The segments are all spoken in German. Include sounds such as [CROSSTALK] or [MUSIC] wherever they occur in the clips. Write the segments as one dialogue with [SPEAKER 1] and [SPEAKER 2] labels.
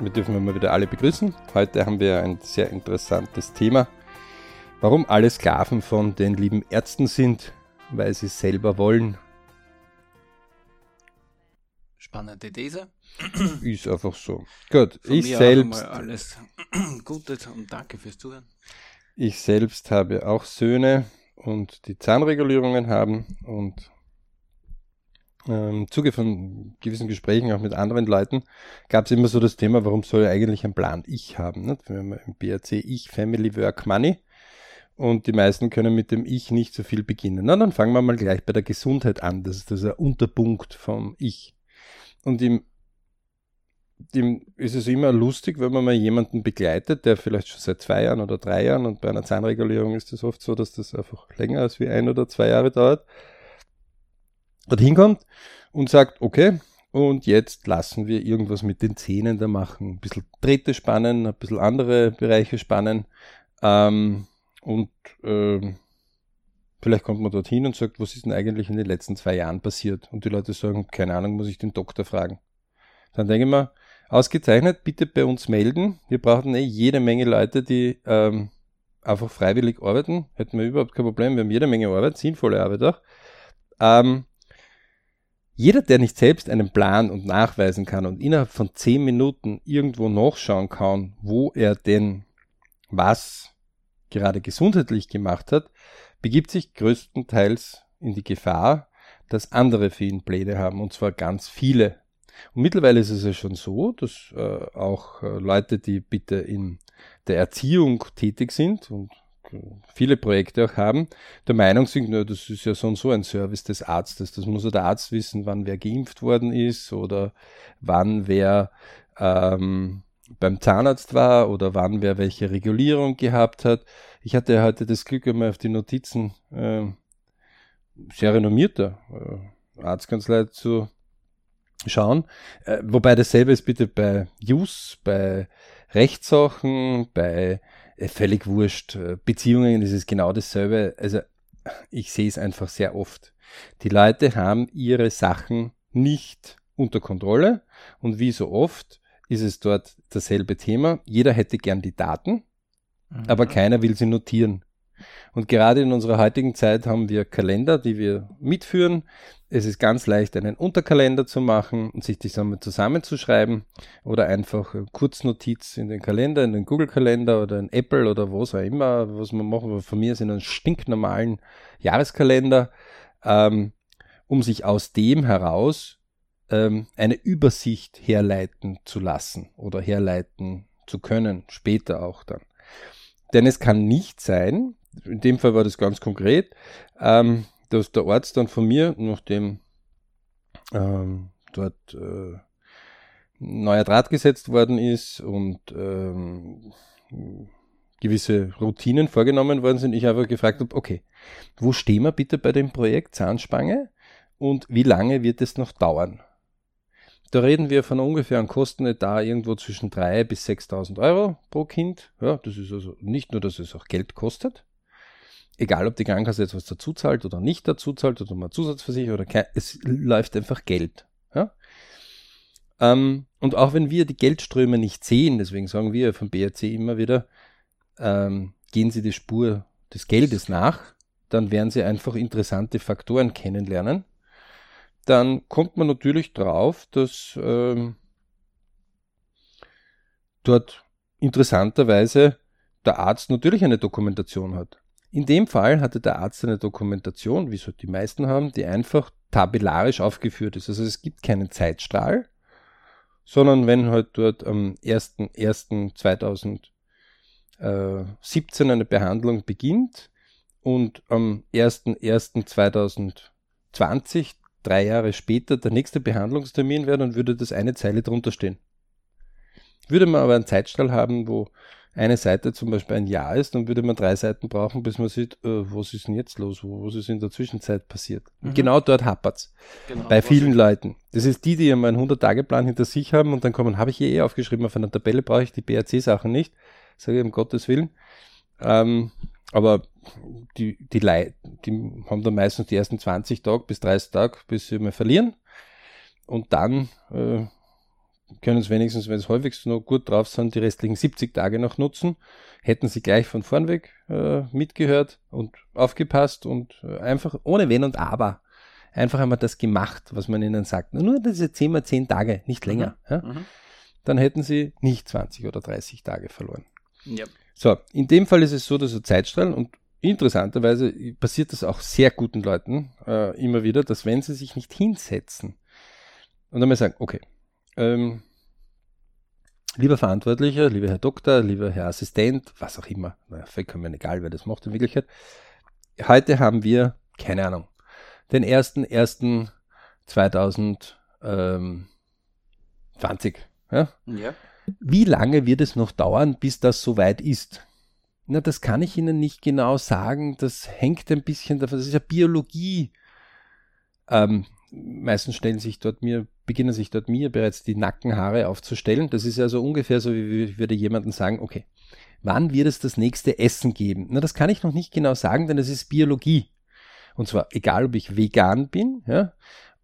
[SPEAKER 1] wir dürfen mal wieder alle begrüßen. Heute haben wir ein sehr interessantes Thema. Warum alle Sklaven von den lieben Ärzten sind, weil sie selber wollen.
[SPEAKER 2] Spannende These.
[SPEAKER 1] Ist einfach so. Gut,
[SPEAKER 2] Von
[SPEAKER 1] ich selbst,
[SPEAKER 2] alles [CLEARS THROAT] Gute und danke fürs Zuhören.
[SPEAKER 1] ich selbst habe auch Söhne und die Zahnregulierungen haben und im Zuge von gewissen Gesprächen auch mit anderen Leuten gab es immer so das Thema, warum soll er eigentlich einen Plan Ich haben? Nicht? Wir haben im BRC Ich, Family, Work, Money und die meisten können mit dem Ich nicht so viel beginnen. Na, dann fangen wir mal gleich bei der Gesundheit an. Das ist dieser Unterpunkt vom Ich. Und im, dem ist es immer lustig, wenn man mal jemanden begleitet, der vielleicht schon seit zwei Jahren oder drei Jahren und bei einer Zahnregulierung ist es oft so, dass das einfach länger als wie ein oder zwei Jahre dauert, dorthin kommt und sagt, okay, und jetzt lassen wir irgendwas mit den Zähnen da machen. Ein bisschen Drähte spannen, ein bisschen andere Bereiche spannen. Ähm, und ähm, vielleicht kommt man dorthin und sagt, was ist denn eigentlich in den letzten zwei Jahren passiert? Und die Leute sagen, keine Ahnung, muss ich den Doktor fragen. Dann denke ich mir, ausgezeichnet, bitte bei uns melden. Wir brauchen eh jede Menge Leute, die ähm, einfach freiwillig arbeiten. Hätten wir überhaupt kein Problem. Wir haben jede Menge Arbeit, sinnvolle Arbeit auch. Ähm, jeder, der nicht selbst einen Plan und nachweisen kann und innerhalb von zehn Minuten irgendwo nachschauen kann, wo er denn was gerade gesundheitlich gemacht hat, begibt sich größtenteils in die Gefahr, dass andere für ihn Pläne haben, und zwar ganz viele. Und mittlerweile ist es ja schon so, dass äh, auch äh, Leute, die bitte in der Erziehung tätig sind und viele Projekte auch haben, der Meinung sind, na, das ist ja so und so ein Service des Arztes. Das muss ja der Arzt wissen, wann wer geimpft worden ist oder wann wer ähm, beim Zahnarzt war oder wann wer welche Regulierung gehabt hat. Ich hatte heute das Glück, einmal auf die Notizen äh, sehr renommierter äh, Arztkanzlei zu schauen. Äh, wobei dasselbe ist bitte bei Jus, bei Rechtssachen, bei völlig wurscht. Äh, Beziehungen ist es genau dasselbe. Also ich sehe es einfach sehr oft. Die Leute haben ihre Sachen nicht unter Kontrolle und wie so oft ist es dort dasselbe Thema. Jeder hätte gern die Daten, aber keiner will sie notieren. Und gerade in unserer heutigen Zeit haben wir Kalender, die wir mitführen. Es ist ganz leicht, einen Unterkalender zu machen und sich die zusammenzuschreiben oder einfach eine Kurznotiz in den Kalender, in den Google-Kalender oder in Apple oder was auch immer, was man machen. Aber von mir ist in einem stinknormalen Jahreskalender, ähm, um sich aus dem heraus ähm, eine Übersicht herleiten zu lassen oder herleiten zu können, später auch dann. Denn es kann nicht sein, in dem Fall war das ganz konkret, ähm, dass der Arzt dann von mir, nachdem ähm, dort äh, neuer Draht gesetzt worden ist und ähm, gewisse Routinen vorgenommen worden sind, ich einfach gefragt habe, okay, wo stehen wir bitte bei dem Projekt Zahnspange und wie lange wird es noch dauern? Da reden wir von ungefähr einem Kostenetat irgendwo zwischen 3.000 bis 6.000 Euro pro Kind. Ja, das ist also nicht nur, dass es auch Geld kostet. Egal, ob die Krankenkasse jetzt was dazu zahlt oder nicht dazu zahlt oder mal Zusatzversicherung oder kein, es läuft einfach Geld. Ja? Ähm, und auch wenn wir die Geldströme nicht sehen, deswegen sagen wir vom BRC immer wieder, ähm, gehen Sie die Spur des Geldes nach, dann werden Sie einfach interessante Faktoren kennenlernen dann kommt man natürlich drauf, dass ähm, dort interessanterweise der Arzt natürlich eine Dokumentation hat. In dem Fall hatte der Arzt eine Dokumentation, wie es halt die meisten haben, die einfach tabellarisch aufgeführt ist. Also es gibt keinen Zeitstrahl, sondern wenn halt dort am 1.1.2017 eine Behandlung beginnt und am 1.1.2020 drei Jahre später der nächste Behandlungstermin wäre, dann würde das eine Zeile drunter stehen. Würde man aber einen Zeitstrahl haben, wo eine Seite zum Beispiel ein Jahr ist, dann würde man drei Seiten brauchen, bis man sieht, äh, was ist denn jetzt los, was ist in der Zwischenzeit passiert. Mhm. Genau dort hapert's. Genau, bei vielen Leuten. Das ist die, die einmal einen 100-Tage-Plan hinter sich haben und dann kommen, habe ich eh aufgeschrieben, auf einer Tabelle brauche ich die BRC-Sachen nicht. Sage ich um Gottes Willen. Ähm, aber die, die, Leute, die haben dann meistens die ersten 20 Tage bis 30 Tage, bis sie mal verlieren. Und dann äh, können es wenigstens, wenn es häufigst noch gut drauf sind, die restlichen 70 Tage noch nutzen. Hätten sie gleich von vorn weg äh, mitgehört und aufgepasst und äh, einfach ohne Wenn und Aber einfach einmal das gemacht, was man ihnen sagt. Nur diese 10 mal 10 Tage, nicht länger. Mhm. Ja? Mhm. Dann hätten sie nicht 20 oder 30 Tage verloren. Ja. So, in dem Fall ist es so, dass so Zeitstrahlen und interessanterweise passiert das auch sehr guten Leuten äh, immer wieder, dass wenn sie sich nicht hinsetzen und einmal sagen, okay, ähm, lieber Verantwortlicher, lieber Herr Doktor, lieber Herr Assistent, was auch immer, naja, vollkommen egal, wer das macht in Wirklichkeit, heute haben wir, keine Ahnung, den 1.1.2020. Ja? ja. Wie lange wird es noch dauern, bis das soweit ist? Na, das kann ich Ihnen nicht genau sagen. Das hängt ein bisschen davon. Das ist ja Biologie. Ähm, meistens stellen sich dort mir, beginnen sich dort mir bereits die Nackenhaare aufzustellen. Das ist ja so ungefähr so, wie würde jemandem sagen, okay, wann wird es das nächste Essen geben? Na, das kann ich noch nicht genau sagen, denn es ist Biologie. Und zwar egal, ob ich vegan bin, ja,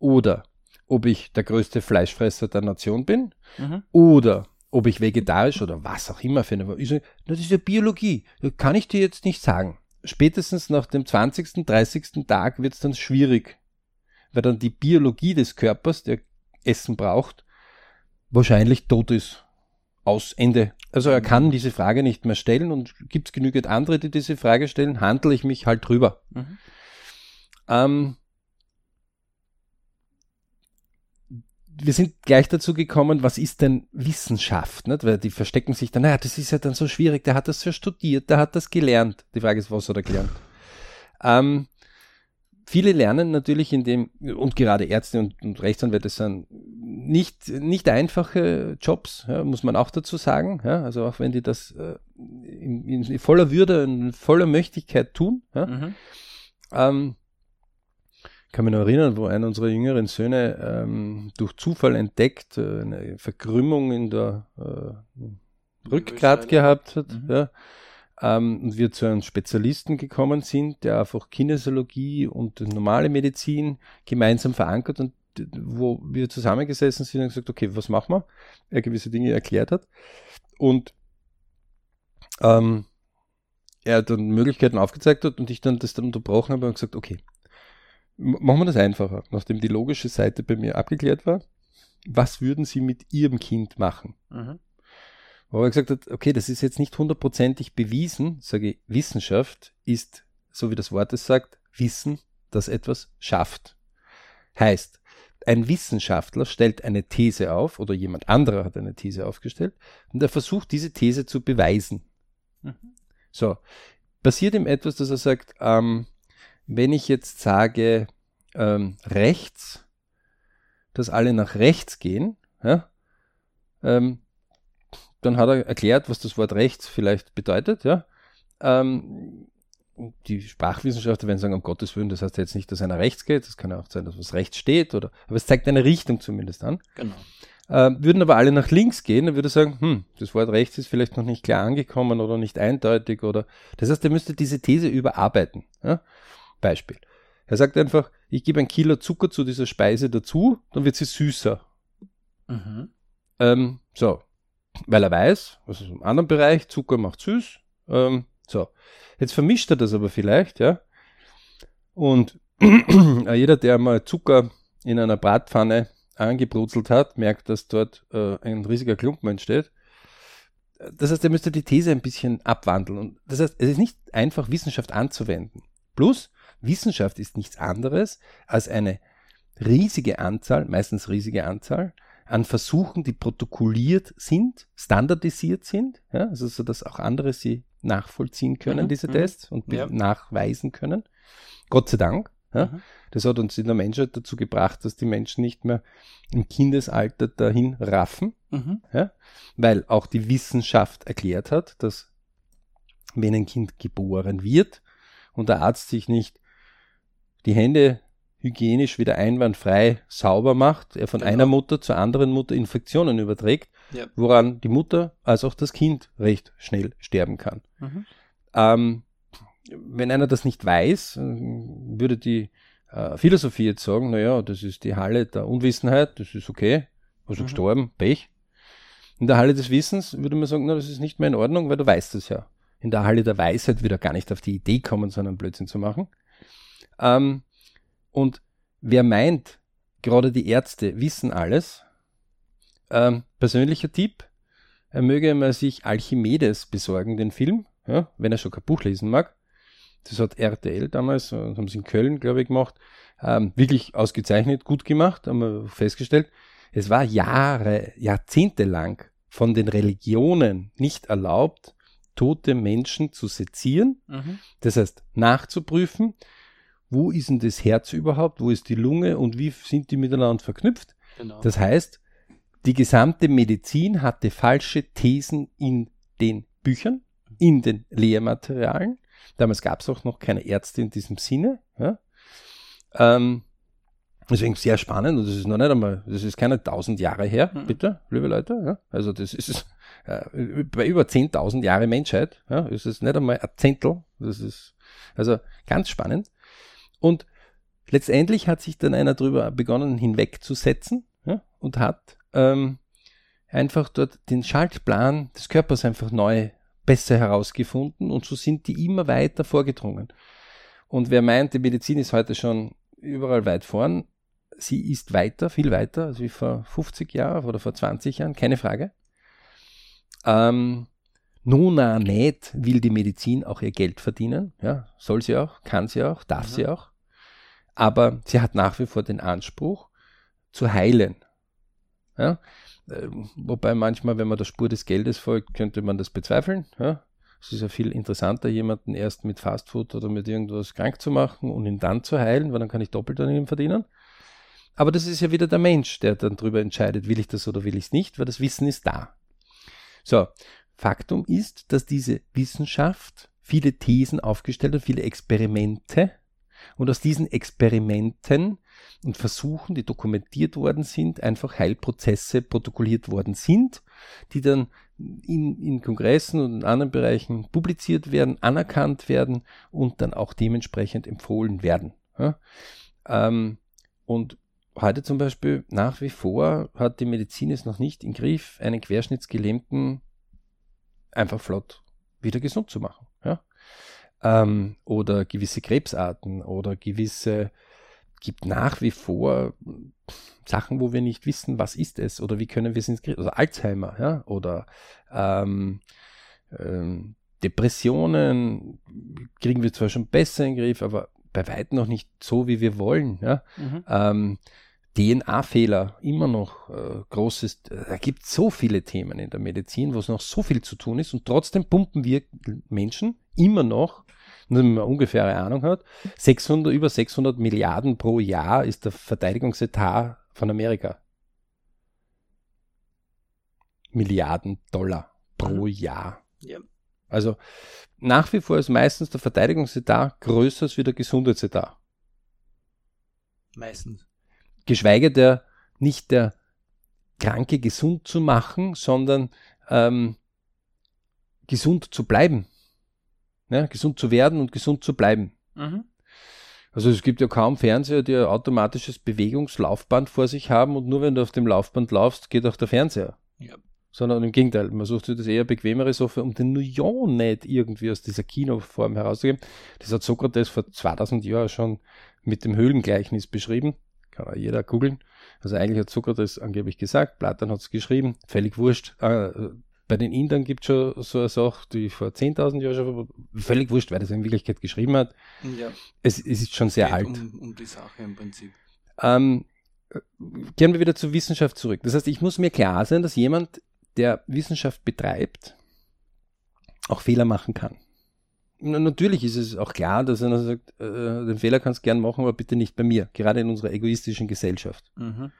[SPEAKER 1] oder ob ich der größte Fleischfresser der Nation bin, mhm. oder ob ich vegetarisch oder was auch immer finde. So, das ist ja Biologie. Das kann ich dir jetzt nicht sagen. Spätestens nach dem 20., 30. Tag wird es dann schwierig, weil dann die Biologie des Körpers, der Essen braucht, wahrscheinlich tot ist. Aus Ende. Also er kann diese Frage nicht mehr stellen und gibt es genügend andere, die diese Frage stellen, handle ich mich halt drüber. Mhm. Ähm, wir sind gleich dazu gekommen, was ist denn Wissenschaft? Nicht? Weil die verstecken sich dann, naja, das ist ja dann so schwierig, der hat das ja studiert, der hat das gelernt. Die Frage ist, was hat er gelernt? Ähm, viele lernen natürlich in dem, und gerade Ärzte und, und Rechtsanwälte sind nicht, nicht einfache Jobs, ja, muss man auch dazu sagen. Ja, also auch wenn die das äh, in, in, voller Würde und voller Möglichkeit tun. Ja, mhm. ähm, kann mich noch erinnern, wo einer unserer jüngeren Söhne ähm, durch Zufall entdeckt, äh, eine Verkrümmung in der äh, Rückgrat gehabt hat. Mhm. Ja. Ähm, und wir zu einem Spezialisten gekommen sind, der einfach Kinesiologie und normale Medizin gemeinsam verankert und wo wir zusammengesessen sind und gesagt, okay, was machen wir? Er gewisse Dinge erklärt hat. Und ähm, er dann Möglichkeiten aufgezeigt hat und ich dann das dann unterbrochen habe und gesagt, okay, Machen wir das einfacher, nachdem die logische Seite bei mir abgeklärt war. Was würden Sie mit Ihrem Kind machen? Mhm. Wo er gesagt hat, okay, das ist jetzt nicht hundertprozentig bewiesen, sage ich, Wissenschaft ist, so wie das Wort es sagt, Wissen, das etwas schafft. Heißt, ein Wissenschaftler stellt eine These auf oder jemand anderer hat eine These aufgestellt und er versucht, diese These zu beweisen. Mhm. So, passiert ihm etwas, dass er sagt, ähm, wenn ich jetzt sage ähm, rechts, dass alle nach rechts gehen, ja, ähm, dann hat er erklärt, was das Wort rechts vielleicht bedeutet, ja. Ähm, die Sprachwissenschaftler werden sagen, um Gottes Willen, das heißt jetzt nicht, dass einer rechts geht, das kann auch sein, dass was rechts steht, oder, aber es zeigt eine Richtung zumindest an. Genau. Äh, würden aber alle nach links gehen, dann würde er sagen, hm, das Wort rechts ist vielleicht noch nicht klar angekommen oder nicht eindeutig oder, das heißt, er müsste diese These überarbeiten. Ja? Beispiel. Er sagt einfach, ich gebe ein Kilo Zucker zu dieser Speise dazu, dann wird sie süßer. Mhm. Ähm, so, weil er weiß, ist im anderen Bereich, Zucker macht süß. Ähm, so, jetzt vermischt er das aber vielleicht, ja. Und [CLEARS THROAT] jeder, der mal Zucker in einer Bratpfanne angebrutzelt hat, merkt, dass dort äh, ein riesiger Klumpen entsteht. Das heißt, er müsste die These ein bisschen abwandeln. Und das heißt, es ist nicht einfach, Wissenschaft anzuwenden. Plus, Wissenschaft ist nichts anderes als eine riesige Anzahl, meistens riesige Anzahl, an Versuchen, die protokolliert sind, standardisiert sind, ja, also so, dass auch andere sie nachvollziehen können, mhm, diese mhm. Tests, und ja. nachweisen können. Gott sei Dank. Ja. Mhm. Das hat uns in der Menschheit dazu gebracht, dass die Menschen nicht mehr im Kindesalter dahin raffen, mhm. ja, weil auch die Wissenschaft erklärt hat, dass wenn ein Kind geboren wird und der Arzt sich nicht die Hände hygienisch wieder einwandfrei sauber macht, er von genau. einer Mutter zur anderen Mutter Infektionen überträgt, ja. woran die Mutter als auch das Kind recht schnell sterben kann. Mhm. Ähm, wenn einer das nicht weiß, würde die äh, Philosophie jetzt sagen, naja, das ist die Halle der Unwissenheit, das ist okay, also mhm. gestorben, Pech, In der Halle des Wissens würde man sagen, na, das ist nicht mehr in Ordnung, weil du weißt es ja. In der Halle der Weisheit würde er gar nicht auf die Idee kommen, so einen Blödsinn zu machen. Ähm, und wer meint, gerade die Ärzte wissen alles, ähm, persönlicher Tipp, er möge mal sich Alchimedes besorgen, den Film, ja, wenn er schon kein Buch lesen mag. Das hat RTL damals, das haben sie in Köln, glaube ich, gemacht. Ähm, wirklich ausgezeichnet, gut gemacht, haben wir festgestellt. Es war Jahre, Jahrzehnte lang von den Religionen nicht erlaubt, tote Menschen zu sezieren. Mhm. Das heißt, nachzuprüfen, wo ist denn das Herz überhaupt, wo ist die Lunge und wie sind die miteinander verknüpft. Genau. Das heißt, die gesamte Medizin hatte falsche Thesen in den Büchern, in den Lehrmaterialien. Damals gab es auch noch keine Ärzte in diesem Sinne. Ja. Ähm, deswegen sehr spannend und das ist noch nicht einmal, das ist keine tausend Jahre her, mhm. bitte, liebe Leute. Ja. Also das ist äh, bei über 10.000 Jahre Menschheit, ja, ist es nicht einmal ein Zehntel. Das ist also ganz spannend. Und letztendlich hat sich dann einer darüber begonnen hinwegzusetzen ja, und hat ähm, einfach dort den Schaltplan des Körpers einfach neu besser herausgefunden und so sind die immer weiter vorgedrungen. Und wer meint, die Medizin ist heute schon überall weit vorn, sie ist weiter, viel weiter als wie vor 50 Jahren oder vor 20 Jahren, keine Frage. Ähm, Nona nicht will die Medizin auch ihr Geld verdienen, ja, soll sie auch, kann sie auch, darf mhm. sie auch. Aber sie hat nach wie vor den Anspruch zu heilen. Ja? Ähm, wobei manchmal, wenn man der Spur des Geldes folgt, könnte man das bezweifeln. Ja? Es ist ja viel interessanter, jemanden erst mit Fastfood oder mit irgendwas krank zu machen und ihn dann zu heilen, weil dann kann ich doppelt an ihm verdienen. Aber das ist ja wieder der Mensch, der dann darüber entscheidet, will ich das oder will ich es nicht, weil das Wissen ist da. So, Faktum ist, dass diese Wissenschaft viele Thesen aufgestellt hat, viele Experimente und aus diesen Experimenten und Versuchen, die dokumentiert worden sind, einfach Heilprozesse protokolliert worden sind, die dann in, in Kongressen und in anderen Bereichen publiziert werden, anerkannt werden und dann auch dementsprechend empfohlen werden. Ja? Ähm, und heute zum Beispiel nach wie vor hat die Medizin es noch nicht im Griff, einen Querschnittsgelähmten einfach flott wieder gesund zu machen. Ja? ähm, oder gewisse Krebsarten oder gewisse, gibt nach wie vor Sachen, wo wir nicht wissen, was ist es oder wie können wir es ins Griff, also Alzheimer, ja, oder ähm, ähm, Depressionen kriegen wir zwar schon besser in den Griff, aber bei weitem noch nicht so, wie wir wollen, ja. Mhm. DNA-Fehler immer noch äh, großes, da gibt es so viele Themen in der Medizin, wo es noch so viel zu tun ist und trotzdem pumpen wir Menschen immer noch nur damit man ungefähre Ahnung hat, 600, über 600 Milliarden pro Jahr ist der Verteidigungsetat von Amerika. Milliarden Dollar pro mhm. Jahr. Ja. Also nach wie vor ist meistens der Verteidigungsetat größer als wie der Gesundheitsetat.
[SPEAKER 2] Meistens.
[SPEAKER 1] Geschweige der nicht der Kranke gesund zu machen, sondern ähm, gesund zu bleiben ne? gesund zu werden und gesund zu bleiben. Mhm. Also es gibt ja kaum Fernseher, die ein automatisches Bewegungslaufband vor sich haben und nur wenn du auf dem Laufband laufst, geht auch der Fernseher. Ja. Sondern im Gegenteil, man sucht sich das eher bequemere Software, um den Nujon nicht irgendwie aus dieser Kinoform herauszugeben. Das hat Sokrates vor 2000 Jahren schon mit dem Höhlengleichnis beschrieben. Kann auch jeder googeln. Also eigentlich hat Sokrates angeblich gesagt, Platon hat es geschrieben, völlig wurscht. Äh, bei den Indern gibt es schon so eine Sache, die vor 10.000 Jahren schon völlig wurscht, weil das in Wirklichkeit geschrieben hat. Ja. Es, es ist schon sehr alt.
[SPEAKER 2] Um, um, die Sache im Prinzip.
[SPEAKER 1] Ähm, kehren wir wieder zur Wissenschaft zurück. Das heißt, ich muss mir klar sein, dass jemand, der Wissenschaft betreibt, auch Fehler machen kann. Natürlich ist es auch klar, dass er sagt, äh, den Fehler kannst du gern machen, aber bitte nicht bei mir, gerade in unserer egoistischen Gesellschaft. Mhm.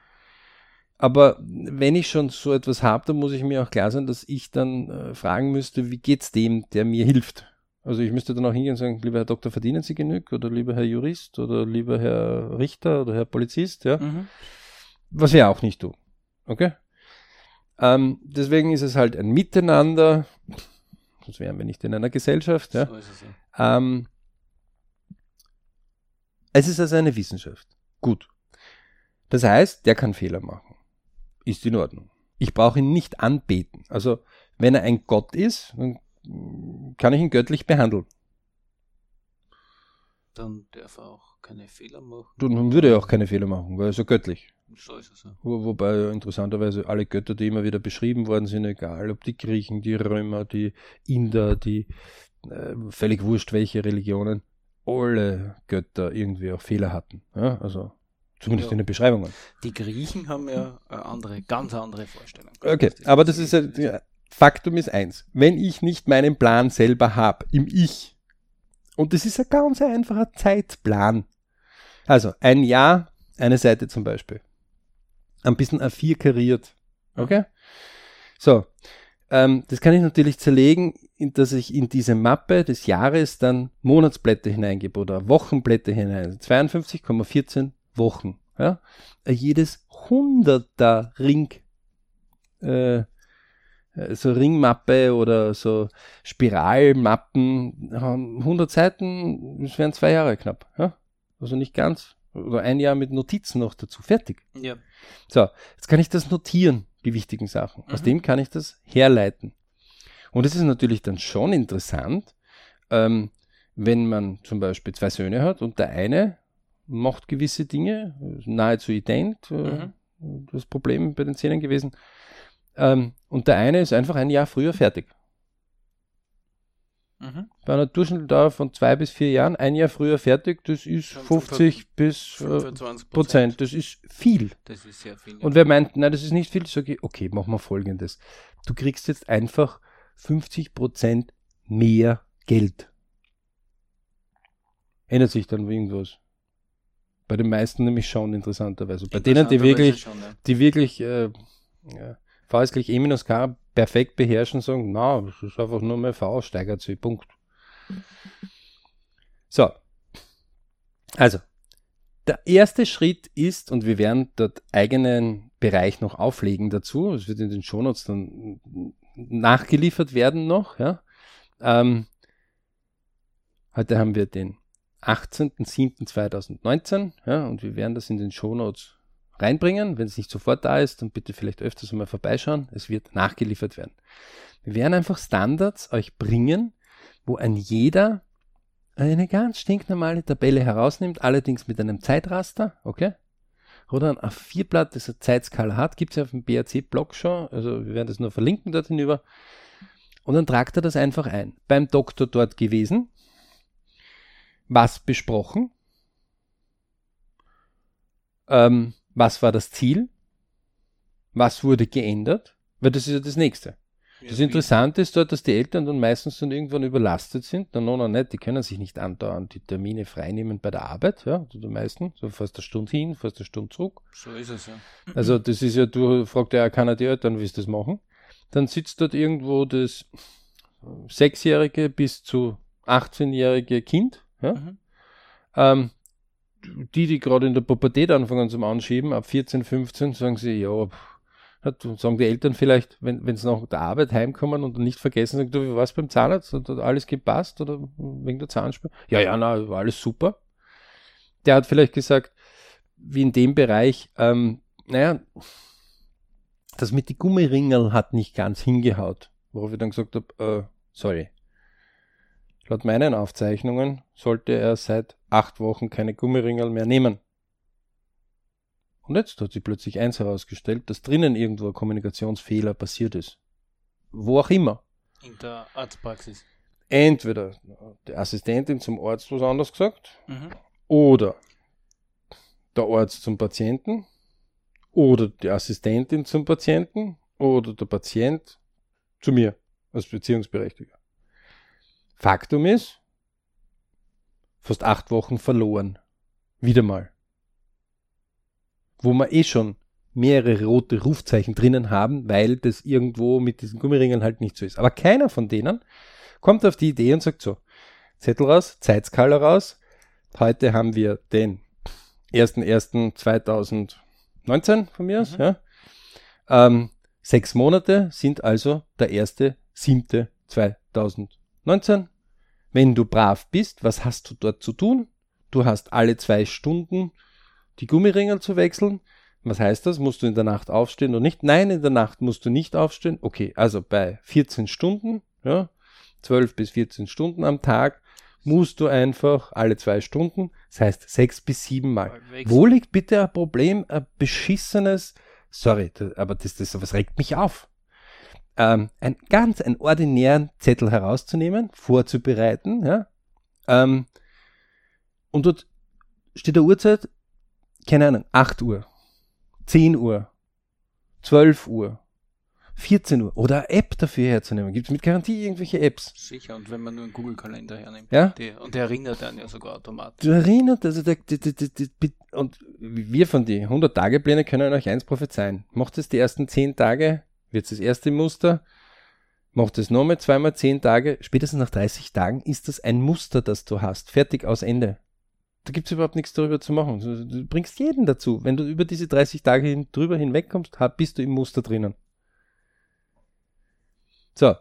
[SPEAKER 1] Aber wenn ich schon so etwas habe, dann muss ich mir auch klar sein, dass ich dann äh, fragen müsste, wie geht's dem, der mir hilft? Also ich müsste dann auch hingehen und sagen, lieber Herr Doktor, verdienen Sie genug? Oder lieber Herr Jurist? Oder lieber Herr Richter? Oder Herr Polizist? Ja. Mhm. Was wir auch nicht tun. Okay? Ähm, deswegen ist es halt ein Miteinander. Sonst wären wir nicht in einer Gesellschaft. Ja. So ist es, ja. Ähm, es ist also eine Wissenschaft. Gut. Das heißt, der kann Fehler machen ist in Ordnung. Ich brauche ihn nicht anbeten. Also, wenn er ein Gott ist, dann kann ich ihn göttlich behandeln.
[SPEAKER 2] Dann darf er auch keine Fehler machen.
[SPEAKER 1] Dann würde er auch keine Fehler machen, weil er ist ja göttlich.
[SPEAKER 2] So ist es ja.
[SPEAKER 1] Wo, wobei interessanterweise alle Götter, die immer wieder beschrieben worden sind, egal ob die Griechen, die Römer, die Inder, die äh, völlig wurscht welche Religionen, alle Götter irgendwie auch Fehler hatten. Ja, also zumindest
[SPEAKER 2] Ja.
[SPEAKER 1] in den Beschreibungen.
[SPEAKER 2] Die Griechen haben ja eine andere, ganz andere Vorstellung.
[SPEAKER 1] Okay, aber das ist ja, ja, Faktum ist eins. Wenn ich nicht meinen Plan selber habe, im Ich, und das ist ein ganz einfacher Zeitplan. Also ein Jahr, eine Seite zum Beispiel. Ein bisschen A4 kariert. Okay? So, ähm, das kann ich natürlich zerlegen, dass ich in diese Mappe des Jahres dann Monatsblätter hineingebe oder Wochenblätter hinein. 52,14 Wochen. Ja? Jedes Hunderter Ring äh, so Ringmappe oder so Spiralmappen haben 100 Seiten, das wären zwei Jahre knapp. Ja? Also nicht ganz. Oder ein Jahr mit Notizen noch dazu. Fertig.
[SPEAKER 2] Ja.
[SPEAKER 1] So, jetzt kann ich das notieren, die wichtigen Sachen. Aus
[SPEAKER 2] Mhm.
[SPEAKER 1] dem kann ich das herleiten. Und es ist natürlich dann schon interessant, ähm, wenn man zum Beispiel zwei Söhne hat und der eine macht gewisse Dinge, nahezu ident, äh, das Problem bei den Zähnen gewesen, ähm, und der eine ist einfach ein Jahr früher fertig.
[SPEAKER 2] Mhm.
[SPEAKER 1] Bei einer Durchschnittsdauer von zwei bis vier Jahren, ein Jahr früher fertig, das ist 50 bis äh,
[SPEAKER 2] 25
[SPEAKER 1] Prozent, das ist viel.
[SPEAKER 2] Das ist sehr viel.
[SPEAKER 1] Und wer meint, nein, das ist nicht viel, sage ich, okay, machen wir folgendes. Du kriegst jetzt einfach 50% mehr Geld. Ändert sich dann irgendwas? Bei den meisten nämlich schon interessanterweise. Bei denen, die wirklich,
[SPEAKER 2] Schon, ja.
[SPEAKER 1] die wirklich äh, ja, V ist gleich E minus K perfekt beherrschen, sagen, na, das ist einfach nur mehr V, steigert sich, Punkt. So. Also, der erste Schritt ist, und wir werden dort eigenen Bereich noch auflegen dazu, es wird in den Shownotes dann nachgeliefert werden noch, ja. Ähm, heute haben wir den 18.07.2019, ja, und wir werden das in den Shownotes reinbringen. Wenn es nicht sofort da ist, dann bitte vielleicht öfters mal vorbeischauen. Es wird nachgeliefert werden. Wir werden einfach Standards euch bringen, wo ein jeder eine ganz stinknormale Tabelle herausnimmt, allerdings mit einem Zeitraster, okay? Oder ein A4-Blatt, das eine Zeitskala hat, gibt es ja auf dem BRC-Blog schon, also wir werden das nur verlinken dort hinüber. Und dann tragt er das einfach ein. Beim Doktor dort gewesen, was besprochen, ähm, was war das Ziel, was wurde geändert, weil das ist ja das Nächste. Das Interessante ist dort, dass die Eltern dann meistens dann irgendwann überlastet sind. Dann noch nicht, die können sich nicht andauernd die Termine freinehmen bei der Arbeit, ja, also die meisten. So fast eine Stunde hin, fast eine Stunde zurück.
[SPEAKER 2] So ist es ja.
[SPEAKER 1] Also das ist ja, du fragt ja keiner die Eltern, wie sie das machen. Dann sitzt dort irgendwo das sechsjährige bis zu 18-jährige Kind, ja.
[SPEAKER 2] Mhm.
[SPEAKER 1] Ähm, die, die gerade in der Pubertät anfangen zum Anschieben, ab 14, 15, sagen sie, ja, hat, sagen die Eltern vielleicht, wenn sie nach der Arbeit heimkommen und nicht vergessen, sagen, du, wie war's beim Zahnarzt? Hat alles gepasst oder wegen der Zahnspur? Ja, ja, na, war alles super. Der hat vielleicht gesagt, wie in dem Bereich, ähm, naja, das mit die Gummiringel hat nicht ganz hingehaut. Worauf ich dann gesagt habe, äh, sorry. Laut meinen Aufzeichnungen sollte er seit acht Wochen keine Gummiringel mehr nehmen. Und jetzt hat sich plötzlich eins herausgestellt, dass drinnen irgendwo ein Kommunikationsfehler passiert ist. Wo auch immer.
[SPEAKER 2] In der Arztpraxis.
[SPEAKER 1] Entweder die Assistentin zum Arzt was anderes gesagt,
[SPEAKER 2] Mhm.
[SPEAKER 1] oder der Arzt zum Patienten, oder die Assistentin zum Patienten, oder der Patient zu mir als Beziehungsberechtigter. Faktum ist, fast acht Wochen verloren. Wieder mal. Wo wir eh schon mehrere rote Rufzeichen drinnen haben, weil das irgendwo mit diesen Gummiringen halt nicht so ist. Aber keiner von denen kommt auf die Idee und sagt so, Zettel raus, Zeitskala raus. Heute haben wir den 1.1.2019 von mir aus.
[SPEAKER 2] Mhm.
[SPEAKER 1] Ja. Ähm, sechs Monate sind also der 1.7.2019. Wenn du brav bist, was hast du dort zu tun? Du hast alle zwei Stunden die Gummiringel zu wechseln. Was heißt das? Musst du in der Nacht aufstehen oder nicht? Nein, in der Nacht musst du nicht aufstehen. Okay, also bei 14 Stunden, ja, 12 bis 14 Stunden am Tag, musst du einfach alle zwei Stunden, das heißt sechs bis sieben Mal. Wo liegt bitte ein Problem, ein beschissenes, sorry, aber das, das, was regt mich auf? Ähm, ein ganz, einen ordinären Zettel herauszunehmen, vorzubereiten, ja, ähm, und dort steht der Uhrzeit, keine Ahnung, 8 Uhr, 10 Uhr, 12 Uhr, 14 Uhr oder eine App dafür herzunehmen. Gibt es mit Garantie irgendwelche Apps?
[SPEAKER 2] Sicher, und wenn man nur einen Google-Kalender hernimmt.
[SPEAKER 1] Ja?
[SPEAKER 2] Die, und der erinnert dann ja sogar automatisch.
[SPEAKER 1] Du erinnert, also der, der, der, der, und wir von die 100-Tage-Pläne können euch eins prophezeien. Macht es die ersten 10 Tage, wird es das erste Muster, macht es nochmal zweimal 10 Tage, spätestens nach 30 Tagen ist das ein Muster, das du hast. Fertig aus Ende da gibt es überhaupt nichts darüber zu machen. Du bringst jeden dazu. Wenn du über diese 30 Tage hin, drüber hinwegkommst, bist du im Muster drinnen. So.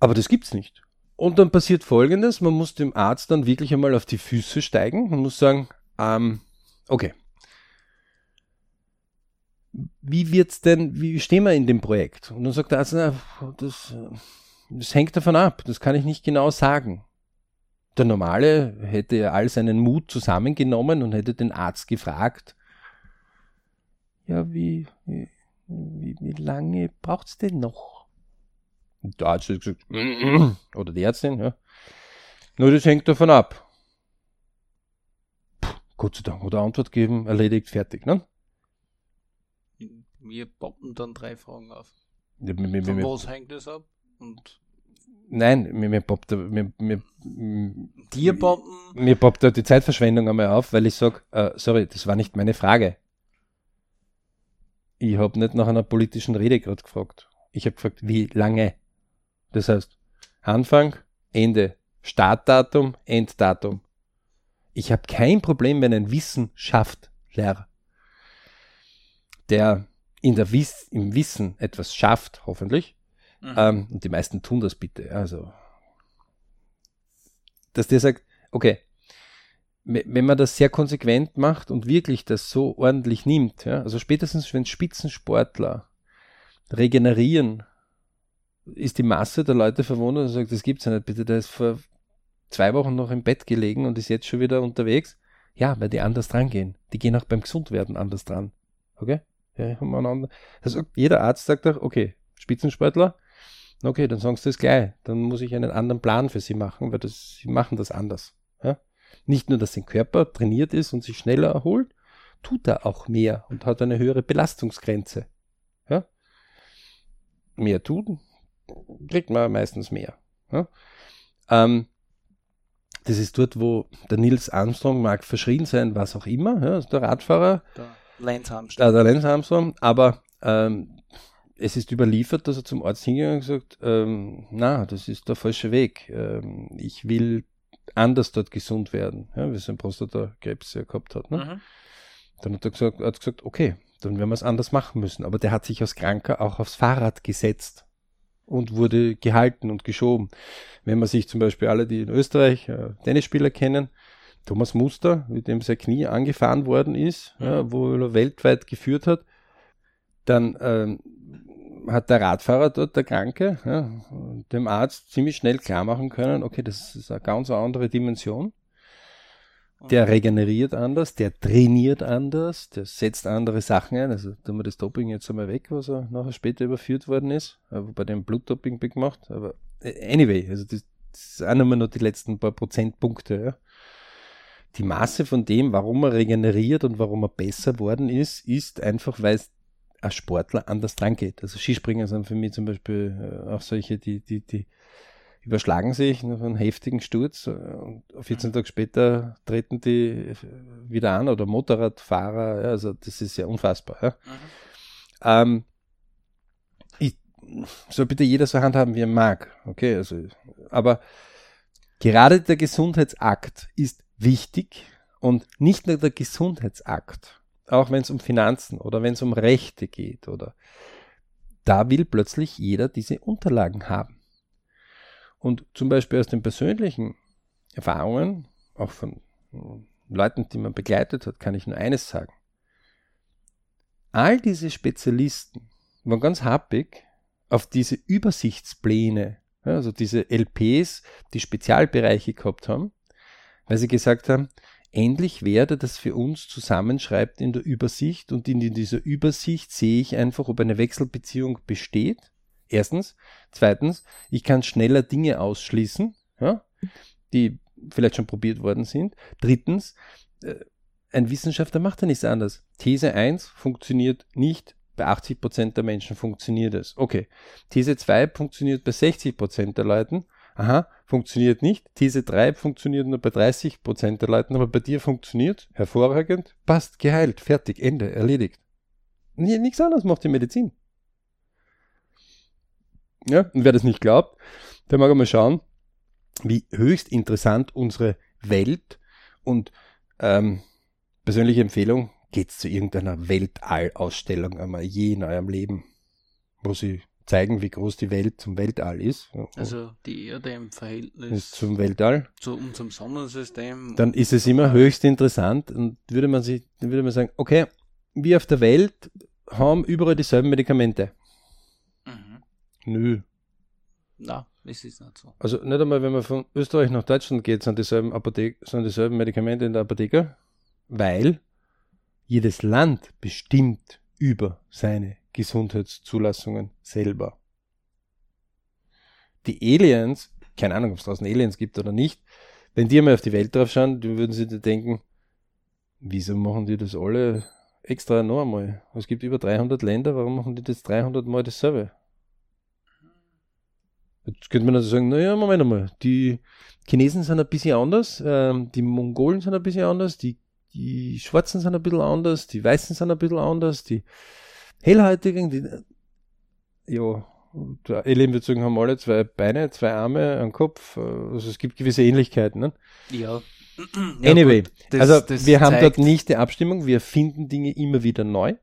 [SPEAKER 1] Aber das gibt's nicht. Und dann passiert folgendes, man muss dem Arzt dann wirklich einmal auf die Füße steigen und muss sagen, ähm, okay. Wie wird's denn, wie stehen wir in dem Projekt? Und dann sagt der Arzt, na, das, das hängt davon ab, das kann ich nicht genau sagen. Der Normale hätte all seinen Mut zusammengenommen und hätte den Arzt gefragt, ja, wie, wie, wie, lange braucht es denn noch? Und der Arzt hat gesagt, [CLEARS THROAT] oder die Ärztin, ja. Nur das hängt davon ab. Puh, Gott sei Dank, oder Antwort geben, erledigt, fertig, ne?
[SPEAKER 2] Wir poppen dann drei Fragen auf.
[SPEAKER 1] Ja, mir, mir,
[SPEAKER 2] Von
[SPEAKER 1] mir,
[SPEAKER 2] was hängt das ab? Und
[SPEAKER 1] Nein, mir, mir poppt, mir, mir,
[SPEAKER 2] dir poppen?
[SPEAKER 1] Mir poppt da die Zeitverschwendung einmal auf, weil ich sage, äh, sorry, das war nicht meine Frage. Ich habe nicht nach einer politischen Rede gerade gefragt. Ich habe gefragt, wie lange? Das heißt, Anfang, Ende, Startdatum, Enddatum. Ich habe kein Problem, wenn ein Wissenschaftler, der in der Wiss, im Wissen etwas schafft, hoffentlich, Mhm. Ähm, und die meisten tun das bitte. Also, dass der sagt, okay, wenn man das sehr konsequent macht und wirklich das so ordentlich nimmt, ja, also spätestens wenn Spitzensportler regenerieren, ist die Masse der Leute verwundert und sagt, das gibt's ja nicht, bitte, der ist vor zwei Wochen noch im Bett gelegen und ist jetzt schon wieder unterwegs. Ja, weil die anders dran gehen. Die gehen auch beim Gesundwerden anders dran. Okay? Ja, also jeder Arzt sagt auch, okay, Spitzensportler, Okay, dann sagen sie das gleich. Dann muss ich einen anderen Plan für sie machen, weil das, sie machen das anders. Ja? Nicht nur, dass sein Körper trainiert ist und sich schneller erholt, tut er auch mehr und hat eine höhere Belastungsgrenze. Ja? Mehr tun, kriegt man meistens mehr. Ja? Ähm, das ist dort, wo der Nils Armstrong mag verschrien sein, was auch immer, ja, der Radfahrer. Der
[SPEAKER 2] Lance Armstrong.
[SPEAKER 1] Äh, der Lance Armstrong, aber ähm, es ist überliefert, dass er zum Arzt hingegangen und gesagt, ähm, na, das ist der falsche Weg. Ähm, ich will anders dort gesund werden, ja, wie sein Prostatakrebs ja gehabt hat. Ne? Mhm. Dann hat er gesagt, hat gesagt, okay, dann werden wir es anders machen müssen. Aber der hat sich als Kranker auch aufs Fahrrad gesetzt und wurde gehalten und geschoben. Wenn man sich zum Beispiel alle, die in Österreich äh, Tennisspieler kennen, Thomas Muster, mit dem sein Knie angefahren worden ist, mhm. ja, wo er weltweit geführt hat, dann ähm, hat der Radfahrer dort, der Kranke, ja, dem Arzt ziemlich schnell klar machen können, okay, das ist eine ganz andere Dimension. Der regeneriert anders, der trainiert anders, der setzt andere Sachen ein. Also tun wir das Doping jetzt einmal weg, was er nachher später überführt worden ist, bei dem Blutdoping gemacht. Aber äh, anyway, also das, das sind immer nur die letzten paar Prozentpunkte. Ja. Die Masse von dem, warum er regeneriert und warum er besser worden ist, ist einfach, weil es ein Sportler anders dran geht. Also Skispringer sind für mich zum Beispiel äh, auch solche, die, die, die überschlagen sich nach einem heftigen Sturz und 14 Tage später treten die wieder an oder Motorradfahrer, ja, also das ist ja unfassbar. Ja. Mhm. Ähm, ich, soll bitte jeder so handhaben, wie er mag. Okay, also, aber gerade der Gesundheitsakt ist wichtig und nicht nur der Gesundheitsakt auch wenn es um Finanzen oder wenn es um Rechte geht oder da will plötzlich jeder diese Unterlagen haben. Und zum Beispiel aus den persönlichen Erfahrungen, auch von Leuten, die man begleitet hat, kann ich nur eines sagen. all diese Spezialisten waren ganz happig auf diese Übersichtspläne, also diese LPs, die Spezialbereiche gehabt haben, weil sie gesagt haben, endlich wer der das für uns zusammenschreibt in der Übersicht und in dieser Übersicht sehe ich einfach, ob eine Wechselbeziehung besteht. Erstens. Zweitens, ich kann schneller Dinge ausschließen, ja, die vielleicht schon probiert worden sind. Drittens, äh, ein Wissenschaftler macht ja nichts anderes. These 1 funktioniert nicht, bei 80% der Menschen funktioniert es. Okay. These 2 funktioniert bei 60% der Leuten. Aha, funktioniert nicht. These 3 funktioniert nur bei 30% der Leuten, aber bei dir funktioniert. Hervorragend. Passt, geheilt, fertig, Ende, erledigt. Nichts anderes macht die Medizin. Ja, und wer das nicht glaubt, der mag mal schauen, wie höchst interessant unsere Welt und ähm, persönliche Empfehlung, geht's zu irgendeiner Weltallausstellung einmal je in eurem Leben, wo sie zeigen, wie groß die Welt zum Weltall ist.
[SPEAKER 2] Also die Erde im Verhältnis
[SPEAKER 1] zum Weltall.
[SPEAKER 2] Zu unserem Sonnensystem.
[SPEAKER 1] Dann ist es immer höchst interessant und würde man sich, würde man sagen, okay, wir auf der Welt haben überall dieselben Medikamente. Mhm. Nö.
[SPEAKER 2] Na, es ist nicht so.
[SPEAKER 1] Also nicht einmal, wenn man von Österreich nach Deutschland geht, sind dieselben, Apothe sind dieselben Medikamente in der Apotheke, weil jedes Land bestimmt über seine Gesundheitszulassungen selber. Die Aliens, keine Ahnung, ob es draußen Aliens gibt oder nicht, wenn die einmal auf die Welt drauf schauen, dann würden sie denken, wieso machen die das alle extra noch einmal? Es gibt über 300 Länder, warum machen die das 300 Mal dasselbe? Jetzt könnte man also sagen, naja, Moment einmal, die Chinesen sind ein bisschen anders, ähm, die Mongolen sind ein bisschen anders, die, die Schwarzen sind ein bisschen anders, die Weißen sind ein bisschen anders, die Hellhäutigen, die, ja, der Alien wird sagen, haben alle zwei Beine, zwei Arme, einen Kopf, äh, also es gibt gewisse Ähnlichkeiten, ne?
[SPEAKER 2] Ja. [CLEARS THROAT]
[SPEAKER 1] Anyway, gut, das, also das wir haben dort nicht die Abstimmung, wir finden Dinge immer wieder neu.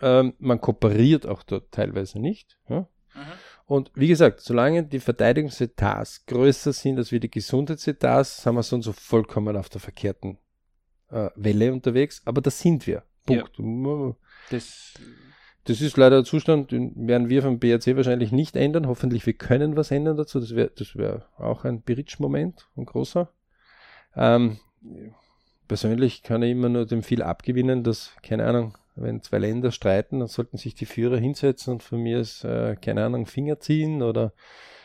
[SPEAKER 1] Ähm, man kooperiert auch dort teilweise nicht. Ja? Mhm. Und wie gesagt, solange die Verteidigungsetats größer sind als wie die Gesundheitsetats, sind wir sonst so vollkommen auf der verkehrten äh, Welle unterwegs. Aber das sind wir. Punkt. Ja. Das, das ist leider ein Zustand, den werden wir vom BRC wahrscheinlich nicht ändern. Hoffentlich wir können was ändern dazu. Das wäre das wär auch ein Bridge-Moment, ein großer. Ähm, persönlich kann ich immer nur dem viel abgewinnen, dass, keine Ahnung, wenn zwei Länder streiten, dann sollten sich die Führer hinsetzen und von mir ist, äh, keine Ahnung, Finger ziehen oder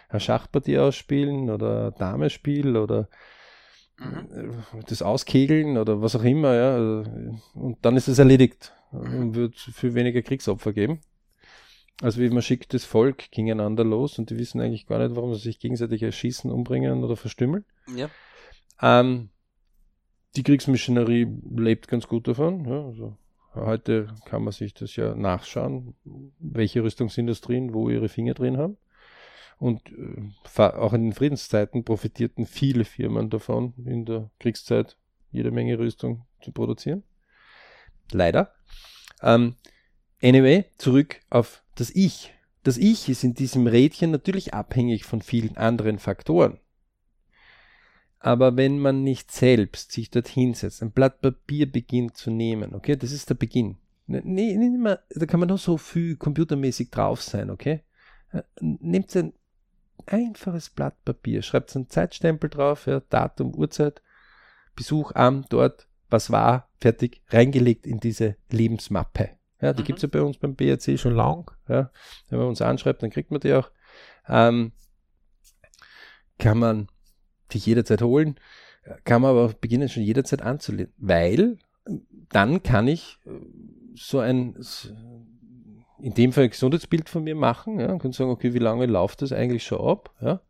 [SPEAKER 1] eine Schachpartie ausspielen oder Damespiel oder mhm. Äh, das Auskegeln oder was auch immer, ja. Und dann ist es erledigt. Und wird viel weniger Kriegsopfer geben. Also wie man schickt das Volk gegeneinander los und die wissen eigentlich gar nicht, warum sie sich gegenseitig erschießen, umbringen oder verstümmeln.
[SPEAKER 2] Ja.
[SPEAKER 1] Ähm, die Kriegsmaschinerie lebt ganz gut davon. Ja, also Heute kann man sich das ja nachschauen, welche Rüstungsindustrien wo ihre Finger drin haben. Und äh, auch in den Friedenszeiten profitierten viele Firmen davon, in der Kriegszeit jede Menge Rüstung zu produzieren. Leider. Ähm, anyway, zurück auf das Ich. Das Ich ist in diesem Rädchen natürlich abhängig von vielen anderen Faktoren. Aber wenn man nicht selbst sich dorthin setzt, ein Blatt Papier beginnt zu nehmen, okay, das ist der Beginn. Nee, nicht mehr, da kann man noch so viel computermäßig drauf sein, okay? Äh, nehmt ein einfaches Blatt Papier, schreibt einen Zeitstempel drauf, ja, Datum, Uhrzeit, Besuch am, dort, was war, fertig, reingelegt in diese Lebensmappe. Ja, die mhm. gibt es ja bei uns beim BRC schon lang. Ja. Wenn man uns anschreibt, dann kriegt man die auch. Ähm, kann man dich jederzeit holen, kann man aber beginnen schon jederzeit anzulehnen, weil dann kann ich äh, so ein, in dem Fall ein Gesundheitsbild von mir machen, ja, und kann sagen, okay, wie lange läuft das eigentlich schon ab, ja,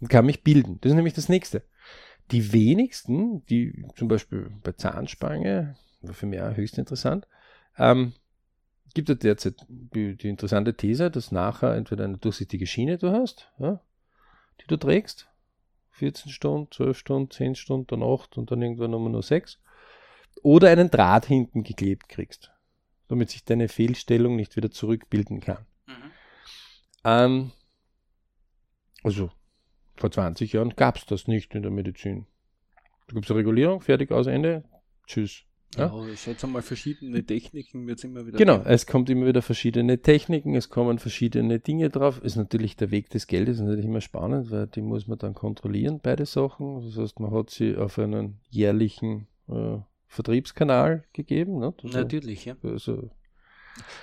[SPEAKER 1] und kann mich bilden. Das ist nämlich das nächste. Die wenigsten, die zum Beispiel bei Zahnspange, war für mich auch höchst interessant, ähm, gibt es derzeit die, die, interessante These, dass nachher entweder eine durchsichtige Schiene du hast, ja, die du trägst, 14 Stunden, 12 Stunden, 10 Stunden, dann 8 und dann irgendwann nochmal nur 6. Oder einen Draht hinten geklebt kriegst, damit sich deine Fehlstellung nicht wieder zurückbilden kann. Mhm. Ähm, also vor 20 Jahren gab es das nicht in der Medizin. Da gibt es eine Regulierung, fertig, aus, Ende, tschüss.
[SPEAKER 2] Ja, ja ich schätze mal, verschiedene Techniken wird es immer wieder
[SPEAKER 1] Genau, geben. es kommt immer wieder verschiedene Techniken, es kommen verschiedene Dinge drauf. Ist natürlich der Weg des Geldes natürlich immer spannend, weil die muss man dann kontrollieren, beide Sachen. Das heißt, man hat sie auf einen jährlichen äh, Vertriebskanal gegeben. Ne?
[SPEAKER 2] Also, natürlich, ja.
[SPEAKER 1] Also,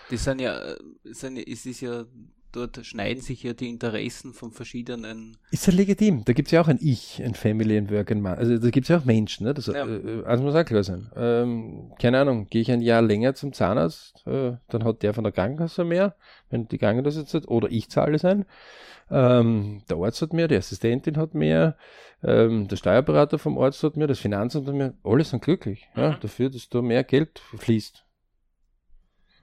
[SPEAKER 2] das sind ja, äh, sind, es ist ja dort schneiden sich ja die Interessen von verschiedenen.
[SPEAKER 1] Ist ja legitim. Da gibt es ja auch ein Ich, ein Family and Work and Man. Also da gibt es ja auch Menschen. Ne? Das, ja. äh, also muss auch klar sein. Ähm, keine Ahnung, gehe ich ein Jahr länger zum Zahnarzt, äh, dann hat der von der Krankenkasse mehr, wenn die Krankenkasse jetzt hat, oder ich zahle es ein. Ähm, der Arzt hat mehr, die Assistentin hat mehr, ähm, der Steuerberater vom Arzt hat mehr, das Finanzamt hat mehr. Alle sind glücklich mhm. ja, dafür, dass da mehr Geld fließt.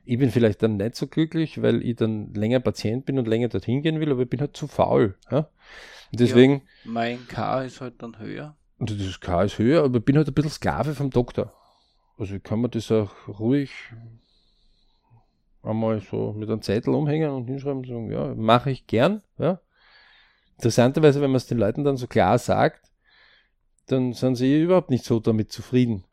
[SPEAKER 1] Ich bin vielleicht dann nicht so glücklich, weil ich dann länger Patient bin und länger dorthin gehen will, aber ich bin halt zu faul. Ja? deswegen. Ja,
[SPEAKER 2] mein K ist halt dann höher.
[SPEAKER 1] Und das K ist höher, aber ich bin halt ein bisschen Sklave vom Doktor. Also ich kann mir das auch ruhig einmal so mit einem Zettel umhängen und hinschreiben und sagen, ja, mache ich gern. Ja. Interessanterweise, wenn man es den Leuten dann so klar sagt, dann sind sie überhaupt nicht so damit zufrieden.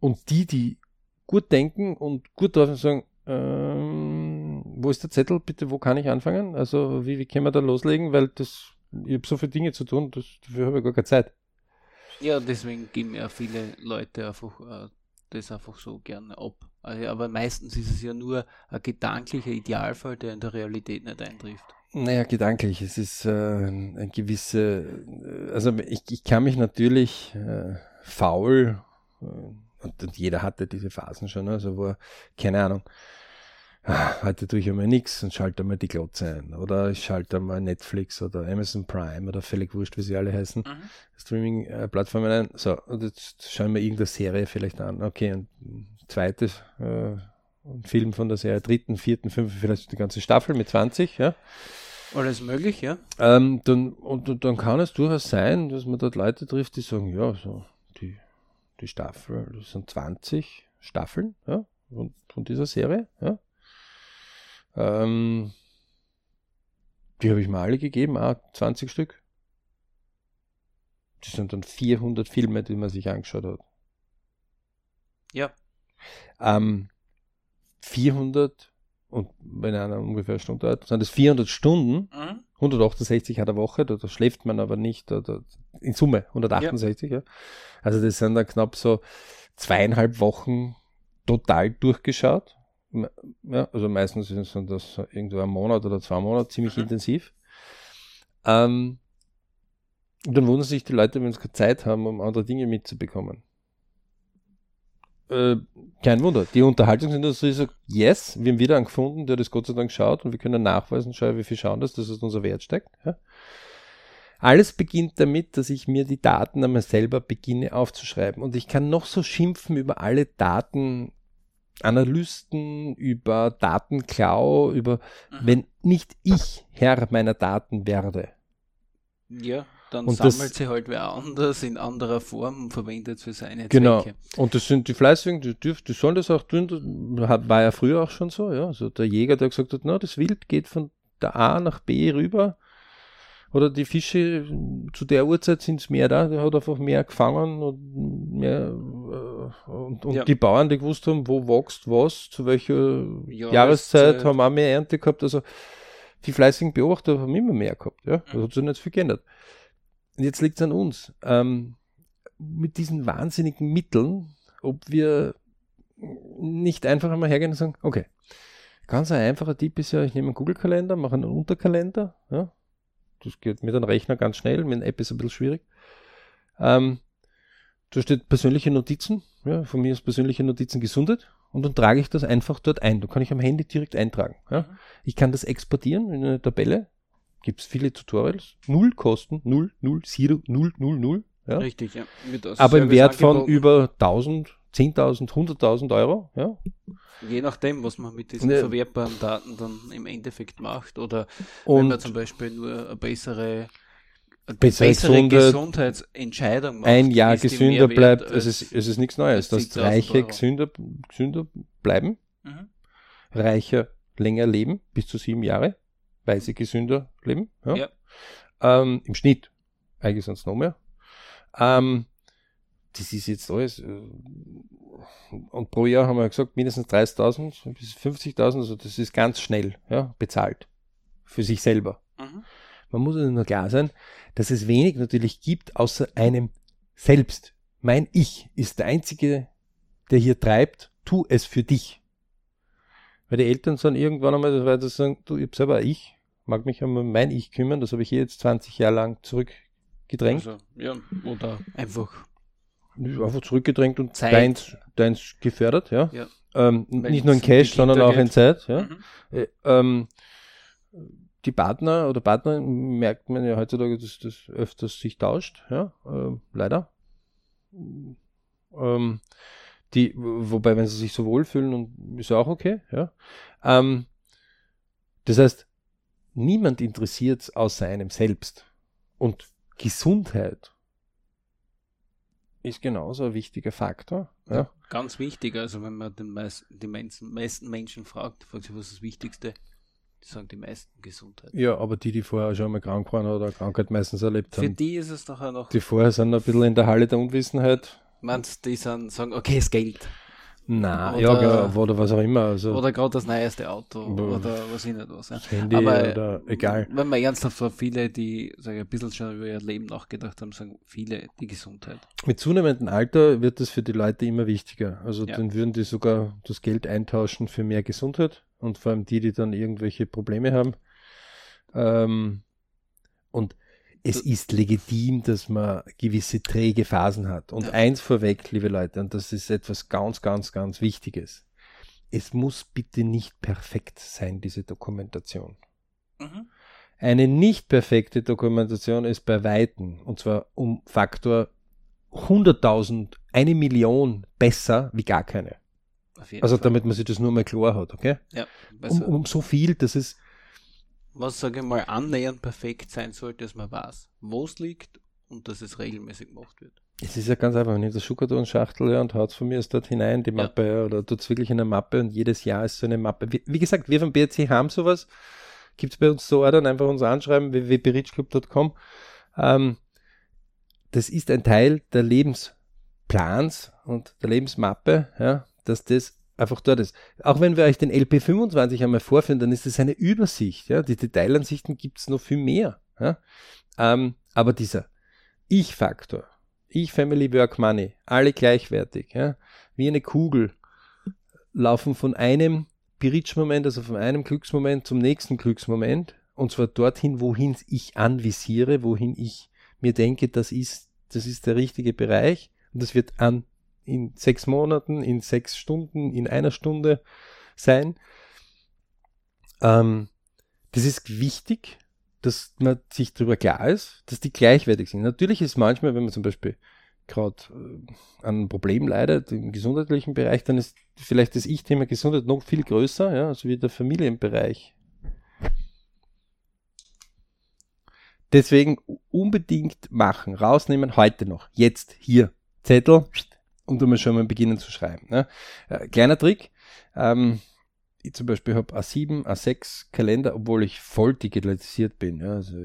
[SPEAKER 1] Und die, die gut denken und gut drauf sagen, ähm, wo ist der Zettel? Bitte, wo kann ich anfangen? Also, wie, wie können wir da loslegen? Weil das, ich habe so viele Dinge zu tun, das, dafür habe ich gar keine Zeit.
[SPEAKER 2] Ja, deswegen geben ja viele Leute einfach äh, das einfach so gerne ab. Also, aber meistens ist es ja nur ein gedanklicher Idealfall, der in der Realität nicht eintrifft.
[SPEAKER 1] Naja, gedanklich. Es ist äh, ein gewisse, äh, also ich, ich kann mich natürlich äh, faul, äh, und, und, jeder hatte diese Phasen schon, also wo, keine Ahnung, heute tue ich einmal nichts und schalte einmal die Glotze ein. Oder ich schalte einmal Netflix oder Amazon Prime oder völlig wurscht, wie sie alle heißen, mhm. Streaming-Plattformen ein. So, und jetzt schauen wir irgendeine Serie vielleicht an. Okay, und zweites äh, ein Film von der Serie, dritten, vierten, fünften, vielleicht die ganze Staffel mit 20, ja.
[SPEAKER 2] Alles möglich, ja.
[SPEAKER 1] Ähm, dann, und, und, dann kann es durchaus sein, dass man dort Leute trifft, die sagen, ja, so, die, die Staffel, das sind 20 Staffeln, ja, von, von dieser Serie, ja. Ähm, die habe ich mal alle gegeben, auch 20 Stück. Das sind dann 400 Filme, die man sich angeschaut hat.
[SPEAKER 2] Ja.
[SPEAKER 1] Ähm, 400 und wenn einer ungefähr eine Stunde dauert, sind das 400 Stunden, mhm. 168 hat eine Woche, da, da, schläft man aber nicht, da, da, in Summe 168, ja. ja. Also das sind dann knapp so zweieinhalb Wochen total durchgeschaut ja, also meistens sind das irgendwo ein Monat oder zwei Monate ziemlich mhm. intensiv. Ähm, und dann wundern sich die Leute, wenn sie keine Zeit haben, um andere Dinge mitzubekommen. Äh, kein Wunder. Die Unterhaltungsindustrie sagt, yes, wir haben wieder einen gefunden, der das Gott sei Dank schaut und wir können nachweisen, schau, wie viel schauen das, dass es unser Wert steckt. Ja? Alles beginnt damit, dass ich mir die Daten einmal selber beginne aufzuschreiben. Und ich kann noch so schimpfen über alle Daten, Analysten, über Datenklau, über, mhm. wenn nicht ich Herr meiner Daten werde.
[SPEAKER 2] Ja, dann und sammelt das, sie halt wer anders in anderer Form und verwendet für seine
[SPEAKER 1] genau. Zwecke. Genau. Und das sind die Fleißigen, die, dürfen, die sollen das auch tun. Das war ja früher auch schon so, ja. Also der Jäger, der gesagt hat, na, das Wild geht von der A nach B rüber oder die Fische zu der Uhrzeit sind es mehr da, der hat einfach mehr gefangen und mehr und, und ja. die Bauern, die gewusst haben, wo wächst was, zu welcher Jahreszeit, Jahreszeit haben auch mehr Ernte gehabt. Also die fleißigen Beobachter haben immer mehr gehabt, ja. Das hat sich nicht viel geändert. Und jetzt liegt es an uns. Ähm, mit diesen wahnsinnigen Mitteln, ob wir nicht einfach einmal hergehen und sagen, okay, ganz ein einfacher Tipp ist ja, ich nehme einen Google-Kalender, mache einen Unterkalender, ja, das geht mit einem Rechner ganz schnell, mit einer App ist ein bisschen schwierig. Ähm, da steht persönliche Notizen, ja, von mir ist persönliche Notizen gesundet und dann trage ich das einfach dort ein. Da kann ich am Handy direkt eintragen. Ja. Ich kann das exportieren in eine Tabelle. Gibt es viele Tutorials. Null Kosten, null, null, zero, null, null, null. Ja.
[SPEAKER 2] Richtig, ja.
[SPEAKER 1] Aber im Wert von über 1000, 10.000, 100.000 Euro. Ja.
[SPEAKER 2] Je nachdem, was man mit diesen ja. verwertbaren Daten dann im Endeffekt macht. Oder Und wenn man zum Beispiel nur eine bessere, bessere, Gesundheitsentscheidung
[SPEAKER 1] macht. Ein Jahr gesünder bleibt, es ist, es ist nichts Neues, dass Reiche gesünder, gesünder bleiben, mhm. Reicher länger leben, bis zu sieben Jahre, weil sie gesünder leben. Ja. ja. Ähm, Im Schnitt. Eigentlich es noch mehr. Ähm, das ist jetzt alles. Äh, und pro Jahr haben wir gesagt, mindestens 30.000 bis 50.000, also das ist ganz schnell ja, bezahlt für sich selber. Mhm. Man muss nur klar sein, dass es wenig natürlich gibt, außer einem selbst. Mein Ich ist der Einzige, der hier treibt, tu es für dich. Weil die Eltern dann irgendwann einmal weiter sagen, du, ich hab selber ein Ich, mag mich um mein Ich kümmern, das habe ich hier jetzt 20 Jahre lang zurückgedrängt. Also,
[SPEAKER 2] ja, oder einfach.
[SPEAKER 1] Einfach zurückgedrängt und Zeit. Deins, deins gefördert, ja. ja. Ähm, nicht nur in Cash, sondern auch in Zeit, ja. Mhm. Äh, ähm, die Partner oder Partner merkt man ja heutzutage, dass das öfters sich tauscht, ja, äh, leider. Ähm, die, wobei, wenn sie sich so wohlfühlen, ist auch okay, ja. Ähm, das heißt, niemand interessiert es außer einem selbst. Und Gesundheit ist genauso ein wichtiger Faktor. Ja.
[SPEAKER 2] Ganz wichtig, also wenn man den meisten, die meisten, Menschen fragt, fragt sich, was ist das Wichtigste? Die sagen die meisten Gesundheit.
[SPEAKER 1] Ja, aber die, die vorher schon mal krank waren oder Krankheit meistens erlebt haben.
[SPEAKER 2] Für die ist es auch noch.
[SPEAKER 1] Die vorher sind ein bisschen in der Halle der Unwissenheit.
[SPEAKER 2] Meinst die sind, sagen, okay, das Geld.
[SPEAKER 1] Na, oder, ja, genau, oder was auch immer. Also.
[SPEAKER 2] Oder gerade das neueste Auto oder was ich nicht was. Ja.
[SPEAKER 1] Handy Aber oder egal.
[SPEAKER 2] Wenn man ernsthaft war, viele, die sag ich, ein bisschen schon über ihr Leben nachgedacht haben, sagen viele die Gesundheit.
[SPEAKER 1] Mit zunehmendem Alter wird das für die Leute immer wichtiger. Also ja. dann würden die sogar das Geld eintauschen für mehr Gesundheit und vor allem die, die dann irgendwelche Probleme haben. Ähm, und es ist legitim, dass man gewisse träge Phasen hat. Und ja. eins vorweg, liebe Leute, und das ist etwas ganz, ganz, ganz Wichtiges. Es muss bitte nicht perfekt sein, diese Dokumentation. Mhm. Eine nicht perfekte Dokumentation ist bei Weitem, und zwar um Faktor 100.000, eine Million besser wie gar keine. Also Fall. damit man sich das nur mal klar hat, okay?
[SPEAKER 2] Ja,
[SPEAKER 1] um, um so viel, dass es
[SPEAKER 2] was, sage ich mal, annähernd perfekt sein sollte, dass man weiß, wo es liegt und dass es regelmäßig gemacht wird.
[SPEAKER 1] Es ist ja ganz einfach, wenn ich das Schukarton-Schachtel ja, und haut es von mir aus dort hinein, die Mappe, ja. oder tut es wirklich in eine Mappe und jedes Jahr ist so eine Mappe. Wie, wie gesagt, wir vom BRC haben sowas, gibt es bei uns so dann einfach uns anschreiben, www.berichclub.com. Ähm, das ist ein Teil der Lebensplans und der Lebensmappe, ja, dass das einfach dort ist. Auch wenn wir euch den LP25 einmal vorführen, dann ist es eine Übersicht. Ja? Die Detailansichten gibt es noch viel mehr. Ja? Ähm, aber dieser Ich-Faktor, Ich, Family, Work, Money, alle gleichwertig, ja? wie eine Kugel, laufen von einem Piritsch-Moment, also von einem Glücksmoment zum nächsten Glücksmoment, und zwar dorthin, wohin ich anvisiere, wohin ich mir denke, das ist, das ist der richtige Bereich, und das wird an in sechs Monaten, in sechs Stunden, in einer Stunde sein. Ähm, das ist wichtig, dass man sich darüber klar ist, dass die gleichwertig sind. Natürlich ist manchmal, wenn man zum Beispiel gerade äh, an einem Problem leidet im gesundheitlichen Bereich, dann ist vielleicht das Ich-Thema Gesundheit noch viel größer, ja, also wie der Familienbereich. Deswegen unbedingt machen, rausnehmen, heute noch, jetzt, hier, Zettel, und dann schon mal beginnen zu schreiben. Ne? Äh, kleiner Trick, ähm, ich zum Beispiel habe A7, A6 Kalender, obwohl ich voll digitalisiert bin. Ja, also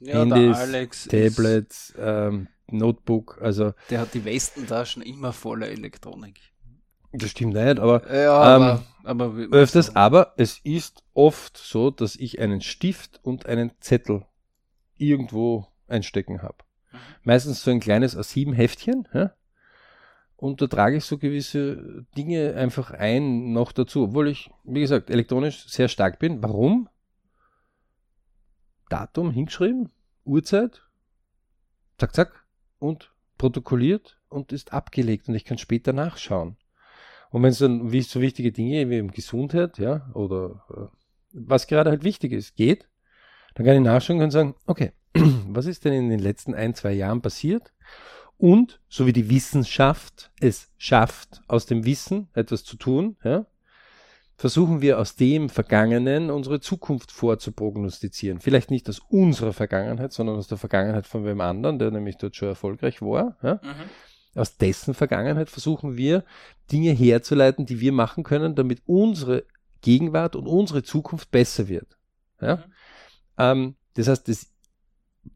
[SPEAKER 2] ja, Handys,
[SPEAKER 1] Tablets, ähm, Notebook, also.
[SPEAKER 2] Der hat die Westentaschen immer voller Elektronik.
[SPEAKER 1] Das stimmt nicht, aber,
[SPEAKER 2] ja, ähm, aber, aber
[SPEAKER 1] öfters, so. aber es ist oft so, dass ich einen Stift und einen Zettel irgendwo einstecken habe. Mhm. Meistens so ein kleines A7-Heftchen, ja? Und da trage ich so gewisse Dinge einfach ein noch dazu, obwohl ich, wie gesagt, elektronisch sehr stark bin. Warum? Datum hingeschrieben, Uhrzeit, zack, zack, und protokolliert und ist abgelegt und ich kann später nachschauen. Und wenn es dann wie so wichtige Dinge wie Gesundheit, ja, oder äh, was gerade halt wichtig ist, geht, dann kann ich nachschauen und sagen, okay, [CLEARS THROAT] was ist denn in den letzten ein, zwei Jahren passiert? Und, so wie die Wissenschaft es schafft, aus dem Wissen etwas zu tun, ja, versuchen wir aus dem Vergangenen unsere Zukunft vorzuprognostizieren. Vielleicht nicht aus unserer Vergangenheit, sondern aus der Vergangenheit von wem anderen, der nämlich dort schon erfolgreich war. Ja. Mhm. Aus dessen Vergangenheit versuchen wir Dinge herzuleiten, die wir machen können, damit unsere Gegenwart und unsere Zukunft besser wird. Ja. Mhm. Ähm, das heißt, das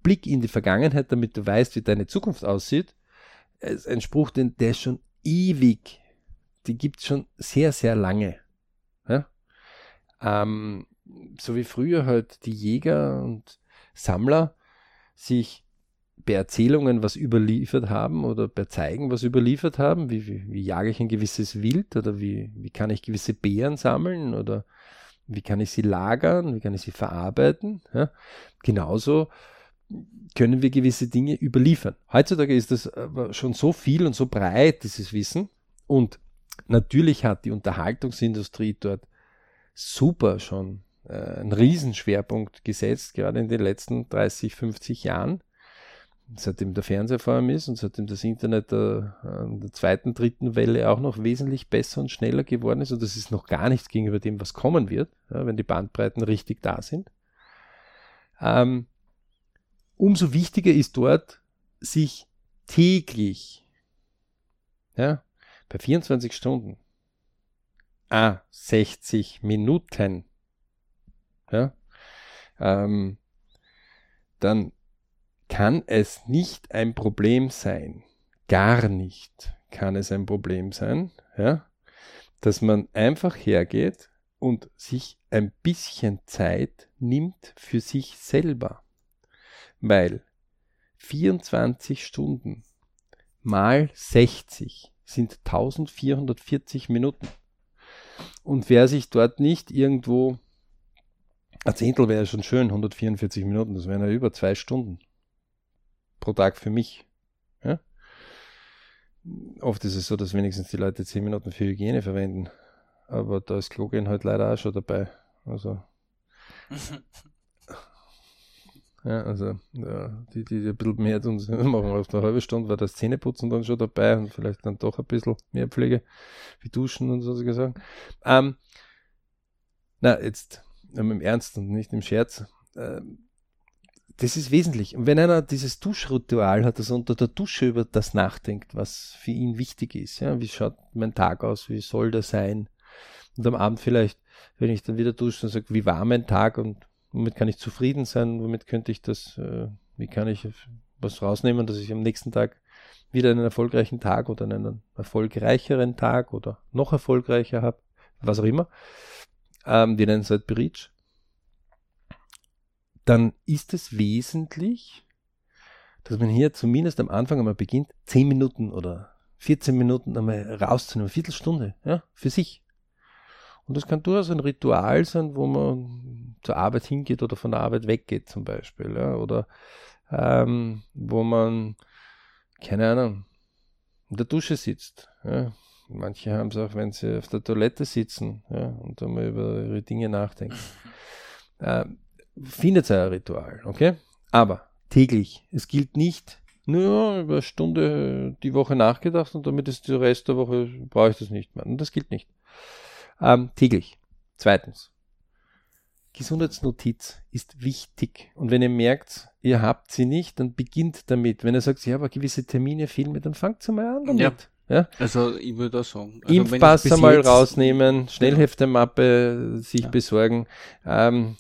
[SPEAKER 1] Blick in die Vergangenheit, damit du weißt, wie deine Zukunft aussieht, ist ein Spruch, den, der ist schon ewig die gibt es schon sehr, sehr lange. Ja? Ähm, so wie früher halt die Jäger und Sammler sich bei Erzählungen was überliefert haben oder bei Zeigen was überliefert haben, wie, wie, wie jage ich ein gewisses Wild oder wie, wie kann ich gewisse Beeren sammeln oder wie kann ich sie lagern, wie kann ich sie verarbeiten. Ja? Genauso können wir gewisse Dinge überliefern. Heutzutage ist das schon so viel und so breit, dieses Wissen. Und natürlich hat die Unterhaltungsindustrie dort super schon äh, einen Riesenschwerpunkt gesetzt, gerade in den letzten 30, 50 Jahren. Seitdem der Fernseher vor allem ist und seitdem das Internet der, äh, der zweiten, dritten Welle auch noch wesentlich besser und schneller geworden ist. Und das ist noch gar nichts gegenüber dem, was kommen wird, ja, wenn die Bandbreiten richtig da sind. Ähm, umso wichtiger ist dort, sich täglich, ja, bei 24 Stunden, ah, 60 Minuten, ja, ähm, dann kann es nicht ein Problem sein, gar nicht kann es ein Problem sein, ja, dass man einfach hergeht und sich ein bisschen Zeit nimmt für sich selber. Weil 24 Stunden mal 60 sind 1440 Minuten. Und wer sich dort nicht irgendwo, ein Zehntel wäre schon schön, 144 Minuten, das wären ja über zwei Stunden pro Tag für mich. Ja? Oft ist es so, dass wenigstens die Leute 10 Minuten für Hygiene verwenden. Aber da ist Klogen halt leider auch schon dabei. Also [LAUGHS] Ja, also ja, die, die ein bisschen mehr tun, [LAUGHS] machen auf eine halbe Stunde, war das Zähneputzen dann schon dabei und vielleicht dann doch ein bisschen mehr Pflege, wie Duschen und so gesagt. Ähm, na, jetzt ähm, im Ernst und nicht im Scherz. Ähm, das ist wesentlich. Und wenn einer dieses Duschritual hat, dass er unter der Dusche über das nachdenkt, was für ihn wichtig ist, ja, wie schaut mein Tag aus, wie soll der sein? Und am Abend vielleicht, wenn ich dann wieder dusche, dann sage, wie war mein Tag und womit kann ich zufrieden sein, womit könnte ich das, äh, wie kann ich was rausnehmen, dass ich am nächsten Tag wieder einen erfolgreichen Tag oder einen erfolgreicheren Tag oder noch erfolgreicher habe, was auch immer. Ähm, wir nennen es halt Bridge. Dann ist es wesentlich, dass man hier zumindest am Anfang einmal beginnt, 10 Minuten oder 14 Minuten einmal rauszunehmen, eine Viertelstunde, ja, für sich. Und das kann durchaus ein Ritual sein, wo man zur Arbeit hingeht oder von der Arbeit weggeht zum Beispiel. Ja, oder ähm, wo man, keine Ahnung, in der Dusche sitzt. Ja. Manche haben es auch, wenn sie auf der Toilette sitzen ja, und dann mal über ihre Dinge nachdenken. [LAUGHS] Ähm, findet ein Ritual, okay? Aber täglich. Es gilt nicht, nur über eine Stunde die Woche nachgedacht und damit ist der Rest der Woche, brauche ich das nicht mehr. Und das gilt nicht ähm, täglich. Zweitens, Gesundheitsnotiz ist wichtig. Und wenn ihr merkt, ihr habt sie nicht, dann beginnt damit. Wenn ihr sagt, ja, aber gewisse Termine fehlen mir, dann fangt sie mal an damit. Ja. Ja?
[SPEAKER 2] Also ich würde das sagen. Also
[SPEAKER 1] Impfpass einmal rausnehmen, Schnellheftemappe sich ja. besorgen. Ähm,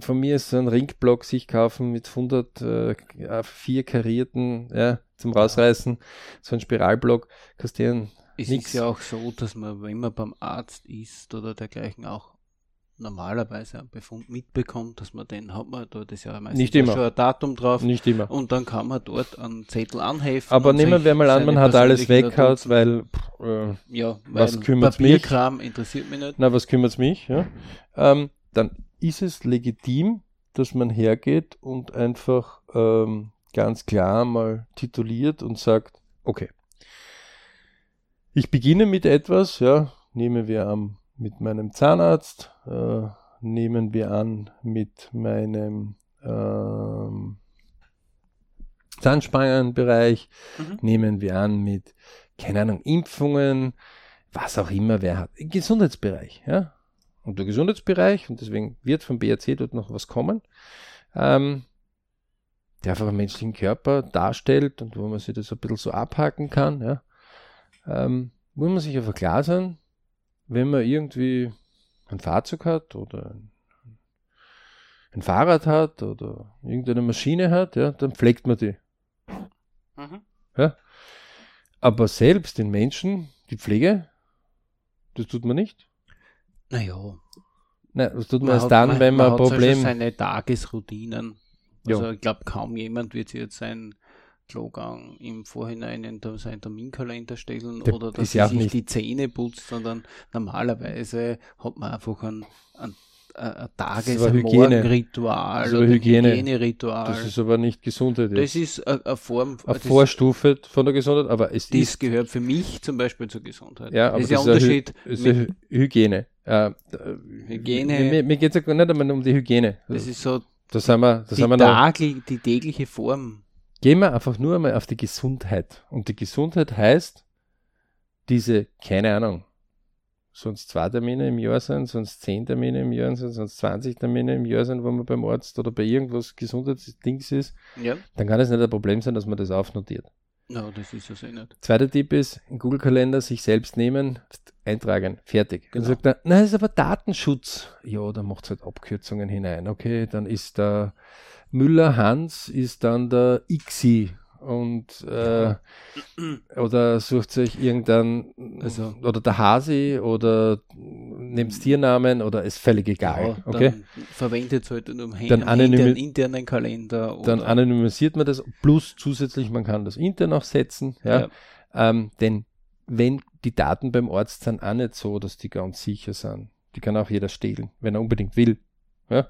[SPEAKER 1] von mir ist so ein Ringblock sich kaufen mit 100 äh, vier karierten ja, zum Rausreißen. So ein Spiralblock kostet
[SPEAKER 2] es Nix. ist ja auch so, dass man, wenn man beim Arzt ist oder dergleichen auch normalerweise einen Befund mitbekommt, dass man den hat man da das ja meistens
[SPEAKER 1] Nicht immer.
[SPEAKER 2] schon ein Datum drauf.
[SPEAKER 1] Nicht immer.
[SPEAKER 2] Und dann kann man dort einen Zettel anheften.
[SPEAKER 1] Aber nehmen wir mal an, man hat alles weggehaut, weil, äh,
[SPEAKER 2] ja,
[SPEAKER 1] weil was kümmert mich?
[SPEAKER 2] interessiert mich nicht.
[SPEAKER 1] Na, was kümmert mich? Ja? Ähm, dann ist es legitim, dass man hergeht und einfach ähm, ganz klar mal tituliert und sagt, okay, ich beginne mit etwas, ja, nehmen wir an mit meinem Zahnarzt, äh, nehmen wir an mit meinem ähm, Zahnspangenbereich, mhm. nehmen wir an mit, keine Ahnung, Impfungen, was auch immer wer hat. Gesundheitsbereich, ja. Und der Gesundheitsbereich, und deswegen wird vom BRC dort noch was kommen, ähm, der einfach einen menschlichen Körper darstellt und wo man sich das ein bisschen so abhaken kann, ja ähm, muss man sich einfach klar sein, wenn man irgendwie ein Fahrzeug hat oder ein Fahrrad hat oder irgendeine Maschine hat, ja, dann pflegt man die. Mhm. Ja? Aber selbst den Menschen, die Pflege Das tut man nicht.
[SPEAKER 2] Naja.
[SPEAKER 1] Nein, das tut man, man erst dann, man, wenn man, man ein Problem.
[SPEAKER 2] hat seine Tagesroutinen. Also ja. ich glaube, kaum jemand wird jetzt sein Klogang im Vorhinein in seinen Terminkalender stellen Der oder dass er sich nicht. die Zähne putzt, sondern normalerweise hat man einfach einen, einen ein Tages-, ein Morgenritual,
[SPEAKER 1] so Hygiene.
[SPEAKER 2] Hygieneritual.
[SPEAKER 1] Das ist aber nicht Gesundheit.
[SPEAKER 2] Das ist eine Form,
[SPEAKER 1] eine Vorstufe von der Gesundheit, aber es
[SPEAKER 2] das ist, gehört für mich zum Beispiel zur Gesundheit.
[SPEAKER 1] Ja, aber das ist ja Unterschied. Ist Hygiene. Äh,
[SPEAKER 2] Hygiene.
[SPEAKER 1] Mir, mir geht es ja nicht einmal um die Hygiene.
[SPEAKER 2] Das ist so
[SPEAKER 1] das haben wir, das
[SPEAKER 2] die,
[SPEAKER 1] haben wir
[SPEAKER 2] noch, die tägliche Form.
[SPEAKER 1] Gehen wir einfach nur einmal auf die Gesundheit. Und die Gesundheit heißt, diese, keine Ahnung, sonst zwei Termine im Jahr sind, sonst zehn Termine im Jahr sind, sonst 20 Termine im Jahr sind, wo man beim Arzt oder bei irgendwas Gesundheitsdings ist,
[SPEAKER 2] ja.
[SPEAKER 1] dann kann es nicht ein Problem sein, dass man das aufnotiert.
[SPEAKER 2] No, das ist es eh nicht.
[SPEAKER 1] Zweiter Tipp ist, im Google-Kalender sich selbst nehmen, eintragen, fertig. Genau. Dann sagt er, na, das ist aber Datenschutz. Ja, dann macht es halt Abkürzungen hinein. Okay, dann ist der Müller Hans, ist dann der Xi und äh, oder sucht sich irgendein also, oder der Hasi oder nehmt Tiernamen oder ist völlig egal. Ja, okay?
[SPEAKER 2] Verwendet es halt um
[SPEAKER 1] dann einen
[SPEAKER 2] internen Kalender.
[SPEAKER 1] Dann anonymisiert man das, plus zusätzlich, man kann das intern auch setzen, ja. ja. Ähm, denn wenn die Daten beim Arzt sind auch nicht so, dass die ganz sicher sind. Die kann auch jeder stehlen, wenn er unbedingt will. Ja.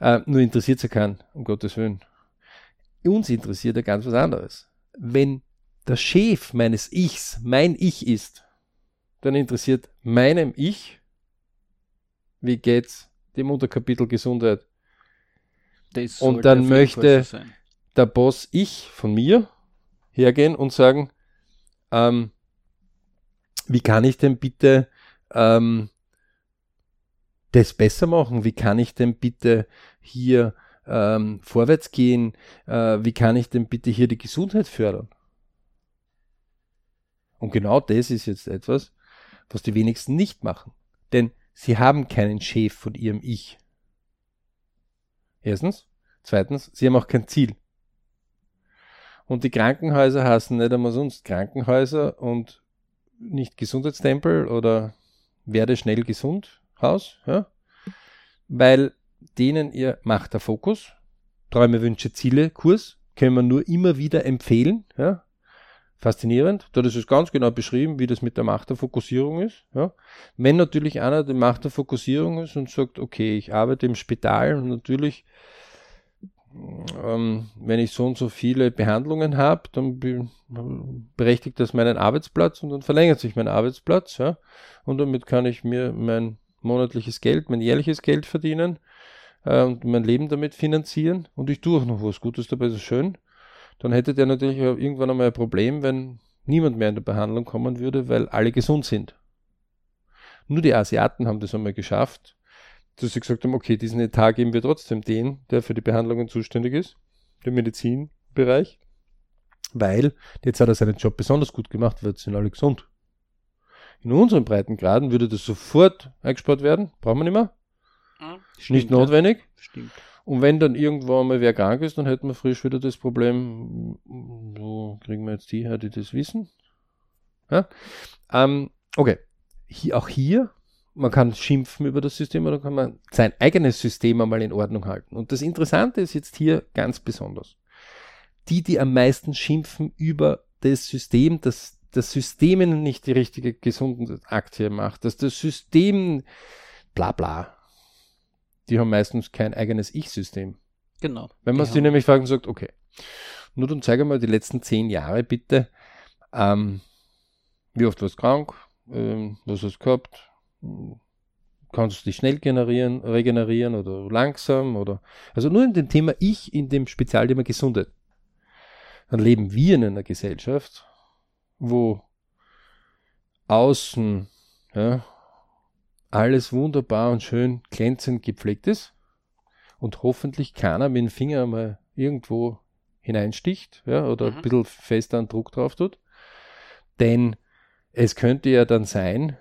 [SPEAKER 2] ja.
[SPEAKER 1] Äh, nur interessiert sie keinen, um Gottes Willen uns interessiert ja ganz was anderes. Wenn der Chef meines Ichs mein Ich ist, dann interessiert meinem Ich, wie geht's dem Unterkapitel Gesundheit. und dann möchte der Boss Ich von mir hergehen und sagen, ähm, wie kann ich denn bitte ähm, das besser machen? Wie kann ich denn bitte hier ähm, vorwärts gehen? Äh, wie kann ich denn bitte hier die Gesundheit fördern? Und genau das ist jetzt etwas, was die wenigsten nicht machen. Denn sie haben keinen Chef von ihrem Ich. Erstens. Zweitens, sie haben auch kein Ziel. Und die Krankenhäuser heißen nicht einmal sonst Krankenhäuser und nicht Gesundheitstempel oder werde schnell gesund Haus, ja? weil denen ihr macht der Fokus, Träume, Wünsche, Ziele, Kurs, können wir nur immer wieder empfehlen. Ja? Faszinierend. Dort ist es ganz genau beschrieben, wie das mit der Macht der Fokussierung ist. Ja? Wenn natürlich einer die Macht der Fokussierung ist und sagt, okay, ich arbeite im Spital und natürlich, ähm, wenn ich so und so viele Behandlungen habe, dann be berechtigt das meinen Arbeitsplatz und dann verlängert sich mein Arbeitsplatz. Ja? Und damit kann ich mir mein monatliches Geld, mein jährliches Geld verdienen äh, und mein Leben damit finanzieren und ich tue auch noch was Gutes dabei, so schön, dann hätte der natürlich irgendwann einmal ein Problem, wenn niemand mehr in der Behandlung kommen würde, weil alle gesund sind. Nur die Asiaten haben das einmal geschafft, dass sie gesagt haben, okay, diesen Etat geben wir trotzdem den, der für die Behandlungen zuständig ist, der Medizinbereich, weil jetzt hat er seinen Job besonders gut gemacht, wird sind alle gesund. In unseren Breitengraden würde das sofort eingespart werden, brauchen wir nicht mehr. Stimmt, nicht notwendig.
[SPEAKER 2] Ja. Stimmt.
[SPEAKER 1] Und wenn dann irgendwo einmal wer krank ist, dann hätten wir frisch wieder das Problem, wo kriegen wir jetzt die her, die das wissen? Ja? Ähm, okay. Hier, auch hier, man kann schimpfen über das System oder kann man sein eigenes System einmal in Ordnung halten. Und das Interessante ist jetzt hier ganz besonders. Die, die am meisten schimpfen über das System, dass das System nicht die richtige gesunde Aktie macht, dass das System bla bla die haben meistens kein eigenes Ich-System.
[SPEAKER 2] Genau.
[SPEAKER 1] Wenn man sie nämlich fragt und sagt, okay, nur dann zeige mal die letzten zehn Jahre bitte, ähm, wie oft warst du krank, ähm, was hast du gehabt, kannst du dich schnell generieren, regenerieren oder langsam oder, also nur in dem Thema Ich, in dem Spezialthema Gesundheit. Dann leben wir in einer Gesellschaft, wo außen, ja, alles wunderbar und schön glänzend gepflegt ist und hoffentlich keiner mit dem Finger mal irgendwo hineinsticht ja, oder mhm. ein bisschen fester einen Druck drauf tut. Denn es könnte ja dann sein,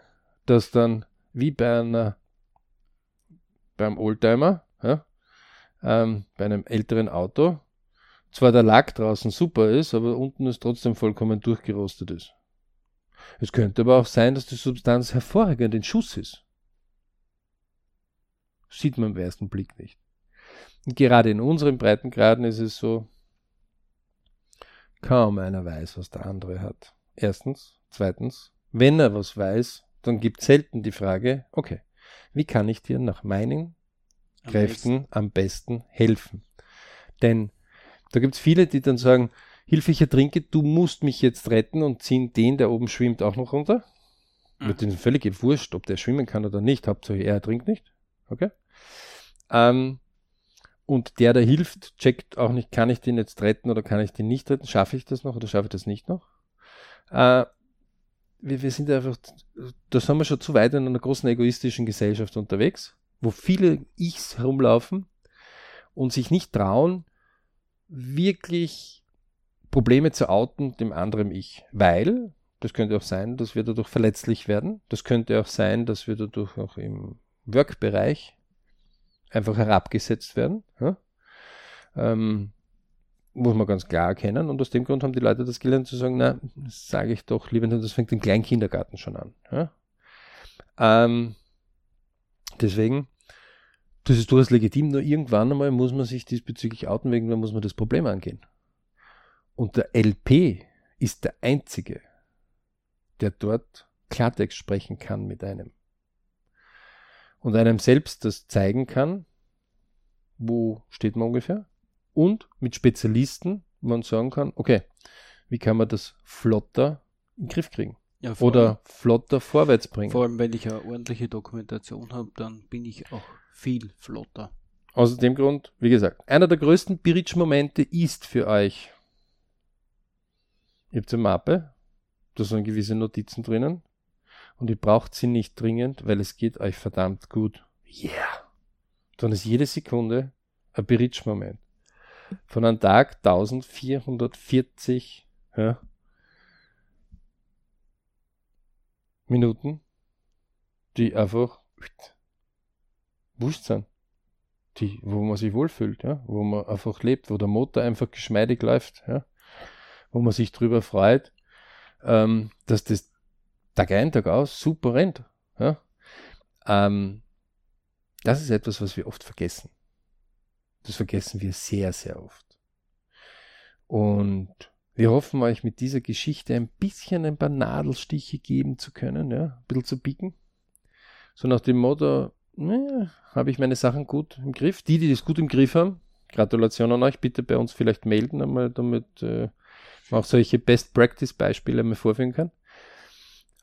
[SPEAKER 1] dass dann wie bei einer beim Oldtimer, ja, ähm, bei einem älteren Auto, zwar der Lack draußen super ist, aber unten ist trotzdem vollkommen durchgerostet ist. Es könnte aber auch sein, dass die Substanz hervorragend in Schuss ist. Sieht man im ersten Blick nicht. Und gerade in unseren Breitengraden ist es so, kaum einer weiß, was der andere hat. Erstens. Zweitens, wenn er was weiß, dann gibt es selten die Frage, okay, wie kann ich dir nach meinen am Kräften besten. am besten helfen? Denn da gibt es viele, die dann sagen, Hilfe, ich ertrinke, du musst mich jetzt retten und ziehen den, der oben schwimmt, auch noch runter. Mhm. Wird ihnen völlig wurscht, ob der schwimmen kann oder nicht. Hauptsache er ertrinkt nicht. Okay? Ähm, und der, der hilft, checkt auch nicht, kann ich den jetzt retten oder kann ich den nicht retten? Schaffe ich das noch oder schaffe ich das nicht noch? Äh, wir, wir sind einfach, da sind wir schon zu weit in einer großen egoistischen Gesellschaft unterwegs, wo viele Ichs herumlaufen und sich nicht trauen, wirklich Probleme zu outen dem anderen Ich. Weil, das könnte auch sein, dass wir dadurch verletzlich werden. Das könnte auch sein, dass wir dadurch auch im Workbereich einfach herabgesetzt werden. Ja? Ähm, muss man ganz klar erkennen. Und aus dem Grund haben die Leute das gelernt zu sagen, na, sage ich doch lieber das fängt im kleinen Kindergarten schon an. Ja? Ähm, deswegen, das ist durchaus legitim, nur irgendwann einmal muss man sich diesbezüglich outen, irgendwann muss man das Problem angehen. Und der LP ist der Einzige, der dort Klartext sprechen kann mit einem und einem selbst das zeigen kann, wo steht man ungefähr, und mit Spezialisten man sagen kann, okay, wie kann man das flotter in den Griff kriegen? Ja, oder flotter vorwärts bringen.
[SPEAKER 2] Vor allem, wenn ich eine ordentliche Dokumentation habe, dann bin ich auch viel flotter.
[SPEAKER 1] Aus dem Grund, wie gesagt, einer der größten Bridge-Momente ist für euch, ihr habt eine Mappe, da sind gewisse Notizen drinnen, und ihr braucht sie nicht dringend, weil es geht euch verdammt gut. Yeah. Dann ist jede Sekunde ein Bridge-Moment. Von einem Tag 1440 ja, Minuten, die einfach wurscht sind. Die, wo man sich wohlfühlt, ja, wo man einfach lebt, wo der Motor einfach geschmeidig läuft, ja, wo man sich drüber freut, ähm, dass das Tag ein, Tag aus super rennt. Ja? Ähm, das ist etwas, was wir oft vergessen. Das vergessen wir sehr, sehr oft. Und wir hoffen euch mit dieser Geschichte ein bisschen ein paar Nadelstiche geben zu können, ja, ein bisschen zu biegen. So nach dem Motto, ne, habe ich meine Sachen gut im Griff. Die, die das gut im Griff haben, Gratulation an euch, bitte bei uns vielleicht melden, einmal damit äh, auch solche Best Practice Beispiele mal vorführen kann.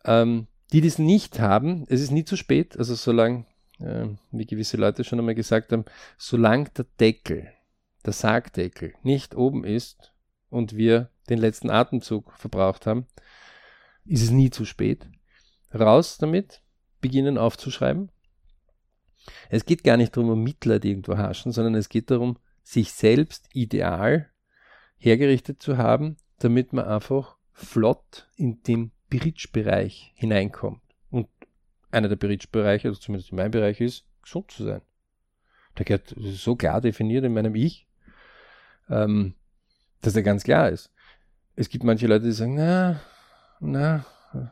[SPEAKER 1] Ähm, die das nicht haben, es ist nie zu spät, also solange, äh, wie gewisse Leute schon einmal gesagt haben, solange der Deckel, der Sargdeckel nicht oben ist und wir den letzten Atemzug verbraucht haben, ist es nie zu spät. Raus damit, beginnen aufzuschreiben. Es geht gar nicht darum, um Mitleid irgendwo haschen, sondern es geht darum, sich selbst ideal hergerichtet zu haben, damit man einfach flott in dem Bridge-Bereich hineinkommt. Und einer der Bridge-Bereiche, also zumindest in meinem Bereich, ist, gesund zu sein. Der gehört so klar definiert in meinem Ich, ähm, dass er ganz klar ist. Es gibt manche Leute, die sagen, na, na,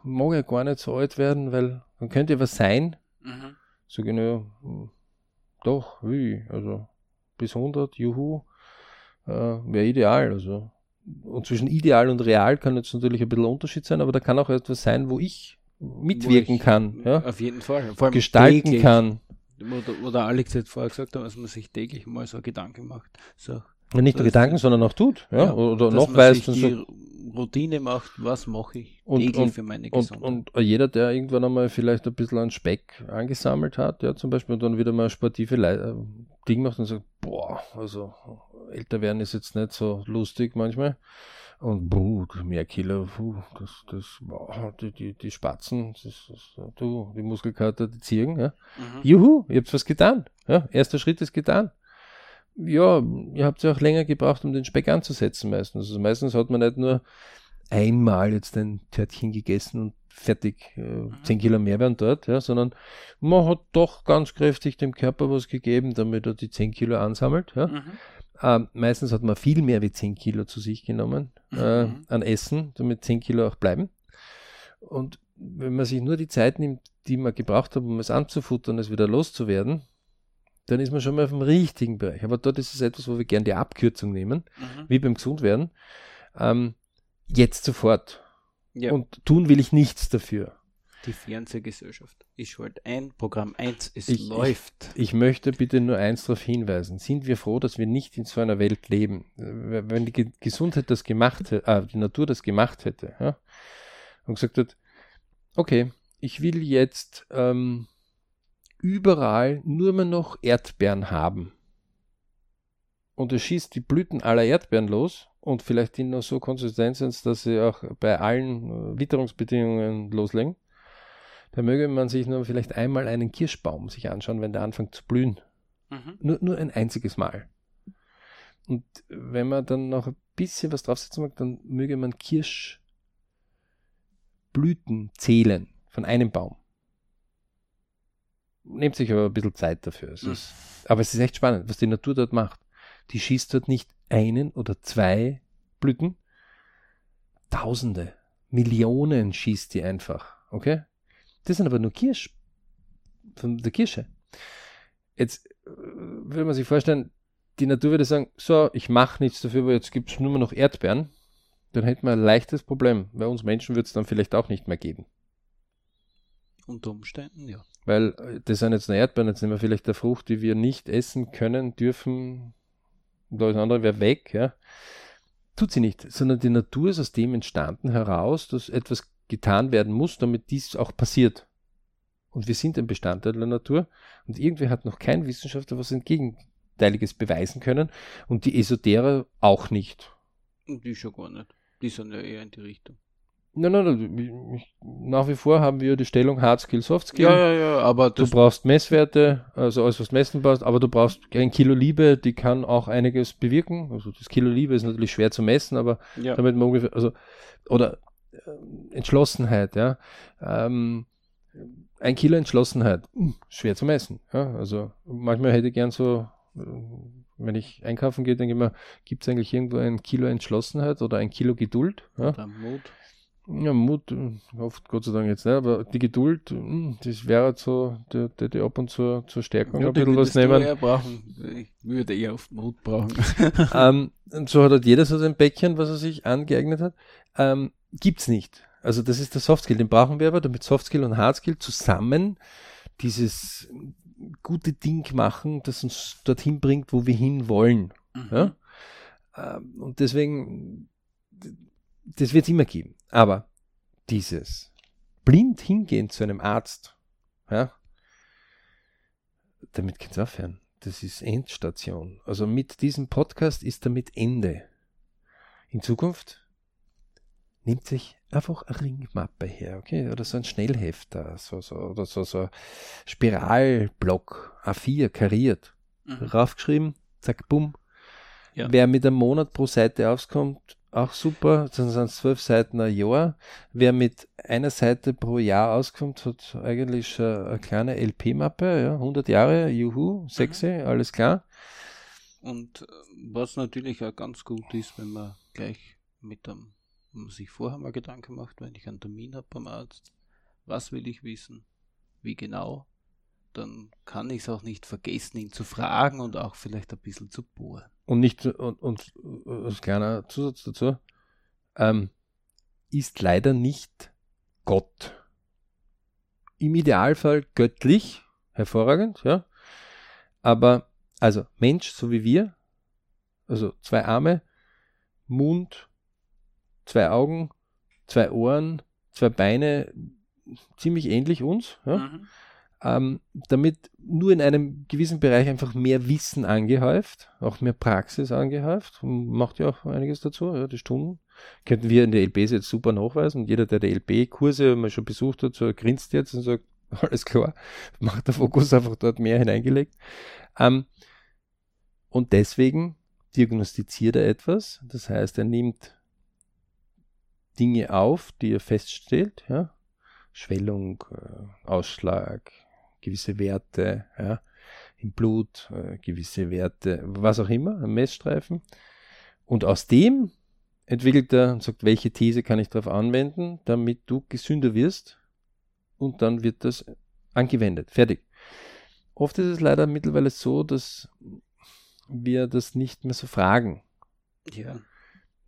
[SPEAKER 1] mag ja gar nicht so alt werden, weil dann könnte ja was sein. Mhm. So genau, doch, wie, also bis 100, juhu, äh, wäre ideal, also und zwischen ideal und real kann jetzt natürlich ein bisschen Unterschied sein, aber da kann auch etwas sein, wo ich mitwirken wo ich, kann. Ja?
[SPEAKER 2] Auf jeden Fall.
[SPEAKER 1] Vor allem gestalten täglich. kann.
[SPEAKER 2] Oder, oder Alex hat vorher gesagt, dass man sich täglich mal so Gedanken macht. So,
[SPEAKER 1] nicht nur Gedanken, sondern auch tut. Ja? ja oder noch weiß.
[SPEAKER 2] Die Routine macht, was mache ich und, und, für meine
[SPEAKER 1] Gesundheit. Und, und, jeder, der irgendwann einmal vielleicht ein bisschen an Speck angesammelt hat, ja, zum Beispiel, und dann wieder mal sportive Le äh, Ding macht und sagt, boah, also älter werden ist jetzt nicht so lustig manchmal. Und buh, mehr Kilo, puh, das, das, boah, die, die, die Spatzen, das, das, du, die Muskelkater, die Ziegen, ja. Mhm. Juhu, ihr habt was getan. Ja, erster Schritt ist getan. Ja, ihr habt ja auch länger gebraucht, um den Speck anzusetzen meistens. Also meistens hat man nicht nur einmal jetzt ein Törtchen gegessen und fertig, äh, mhm. 10 Kilo mehr werden dort, ja, sondern man hat doch ganz kräftig dem Körper was gegeben, damit er die 10 Kilo ansammelt. Ja. Mhm. Ähm, meistens hat man viel mehr wie 10 Kilo zu sich genommen äh, mhm. an Essen, damit 10 Kilo auch bleiben. Und wenn man sich nur die Zeit nimmt, die man gebraucht hat, um es anzufuttern, es wieder loszuwerden, dann ist man schon mal auf dem richtigen Bereich. Aber dort ist es etwas, wo wir gerne die Abkürzung nehmen, mhm. wie beim Gesundwerden. Ähm, jetzt sofort. Ja. Und tun will ich nichts dafür.
[SPEAKER 2] Die Fernsehgesellschaft. Ich wollte ein Programm 1, es
[SPEAKER 1] ich,
[SPEAKER 2] läuft.
[SPEAKER 1] Ich, ich, möchte bitte nur eins darauf hinweisen. Sind wir froh, dass wir nicht in so einer Welt leben? Wenn die Gesundheit das gemacht hätte, äh, die Natur das gemacht hätte, ja, und gesagt hat, okay, ich will jetzt ähm, überall nur mehr noch Erdbeeren haben. Und er schießt die Blüten aller Erdbeeren los und vielleicht die noch so konsistent sind, dass sie auch bei allen äh, Witterungsbedingungen loslegen. Da möge man sich nur vielleicht einmal einen Kirschbaum sich anschauen, wenn der anfängt zu blühen. Mhm. Nur, nur ein einziges Mal. Und wenn man dann noch ein bisschen was draufsetzen mag, dann möge man Kirschblüten zählen von einem Baum. Nehmt sich aber ein bisschen Zeit dafür. Es mhm. ist, aber es ist echt spannend, was die Natur dort macht. Die schießt dort nicht einen oder zwei Blüten, Tausende, Millionen schießt die einfach. Okay? Das sind aber nur Kirsch. Von der Kirsche. Jetzt äh, würde man sich vorstellen, die Natur würde sagen, so, ich mache nichts dafür, aber jetzt gibt es nur noch Erdbeeren. Dann hätten wir ein leichtes Problem. Bei uns Menschen würde es dann vielleicht auch nicht mehr geben.
[SPEAKER 2] Unter Umständen, ja.
[SPEAKER 1] Weil äh, das sind jetzt eine Erdbeeren, jetzt nehmen wir vielleicht eine Frucht, die wir nicht essen können, dürfen. Und alles andere wäre weg, ja. Tut sie nicht, sondern die Natur ist aus dem entstanden heraus, dass etwas getan werden muss, damit dies auch passiert. Und wir sind ein Bestandteil der Natur und irgendwie hat noch kein Wissenschaftler was Entgegenteiliges beweisen können und die Esoterer auch nicht.
[SPEAKER 2] Die schon gar nicht. Die sind ja eher in die Richtung.
[SPEAKER 1] Nein, nein. Nach wie vor haben wir die Stellung Hard Skill, Soft Skill.
[SPEAKER 2] Ja, ja, ja, aber
[SPEAKER 1] du brauchst Messwerte, also alles, was messen brauchst, aber du brauchst ein Kilo Liebe, die kann auch einiges bewirken. Also das Kilo Liebe ist natürlich schwer zu messen, aber ja. damit man ungefähr, also, oder äh, Entschlossenheit, ja. Ähm, ein Kilo Entschlossenheit, hm, schwer zu messen. Ja? Also manchmal hätte ich gern so, äh, wenn ich einkaufen gehe, denke ich mir, gibt es eigentlich irgendwo ein Kilo Entschlossenheit oder ein Kilo Geduld? Ja? Oder Mut. Ja, Mut, äh, oft Gott sei Dank jetzt nicht, aber die Geduld, hm, das wäre so, der, der, der ab und zu zur Stärkung ja, ein bisschen was nehmen.
[SPEAKER 2] Eher brauchen. Ich würde eher oft Mut brauchen. [LAUGHS] [LAUGHS]
[SPEAKER 1] ähm, und so hat halt jeder so sein Bäckchen, was er sich angeeignet hat. Ähm, gibt's nicht. Also das ist der Softskill, den brauchen wir aber, damit Softskill und Hardskill zusammen dieses gute Ding machen, das uns dorthin bringt, wo wir hin wollen. Mhm. Ja? Ähm, und deswegen, das wird es immer geben. Aber dieses blind hingehen zu einem Arzt, ja, damit es aufhören. Das ist Endstation. Also mit diesem Podcast ist damit Ende. In Zukunft nimmt sich einfach eine Ringmappe her, okay? Oder so ein Schnellhefter, so, so, oder so, so Spiralblock, A4 kariert, mhm. raufgeschrieben, zack, bumm. Ja. Wer mit einem Monat pro Seite auskommt, auch super, dann sind es zwölf Seiten ein Jahr. Wer mit einer Seite pro Jahr auskommt, hat eigentlich eine kleine LP-Mappe, ja, 100 Jahre, juhu, sexy, mhm. alles klar.
[SPEAKER 2] Und äh, was natürlich auch ganz gut ist, wenn man gleich mit einem wenn man sich vorher mal Gedanken macht, wenn ich einen Termin habe beim Arzt, was will ich wissen, wie genau, dann kann ich es auch nicht vergessen, ihn zu fragen und auch vielleicht ein bisschen zu bohren.
[SPEAKER 1] Und nicht, und, und als kleiner Zusatz dazu, ähm, ist leider nicht Gott. Im Idealfall göttlich, hervorragend, ja. Aber, also Mensch, so wie wir, also zwei Arme, Mund, zwei Augen, zwei Ohren, zwei Beine, ziemlich ähnlich uns. Ja? Mhm. Ähm, damit nur in einem gewissen Bereich einfach mehr Wissen angehäuft, auch mehr Praxis angehäuft. Macht ja auch einiges dazu, ja, die Stunden. Könnten wir in der LBs jetzt super nachweisen. Und jeder, der die LB-Kurse mal schon besucht hat, so grinst jetzt und sagt, [LAUGHS] alles klar, macht der Fokus einfach dort mehr hineingelegt. Ähm, und deswegen diagnostiziert er etwas. Das heißt, er nimmt Dinge auf, die er feststellt, ja. Schwellung, äh, Ausschlag, gewisse Werte, ja, im Blut, äh, gewisse Werte, was auch immer, ein Messstreifen. Und aus dem entwickelt er und sagt, welche These kann ich darauf anwenden, damit du gesünder wirst und dann wird das angewendet. Fertig. Oft ist es leider mittlerweile so, dass wir das nicht mehr so fragen.
[SPEAKER 2] Ja.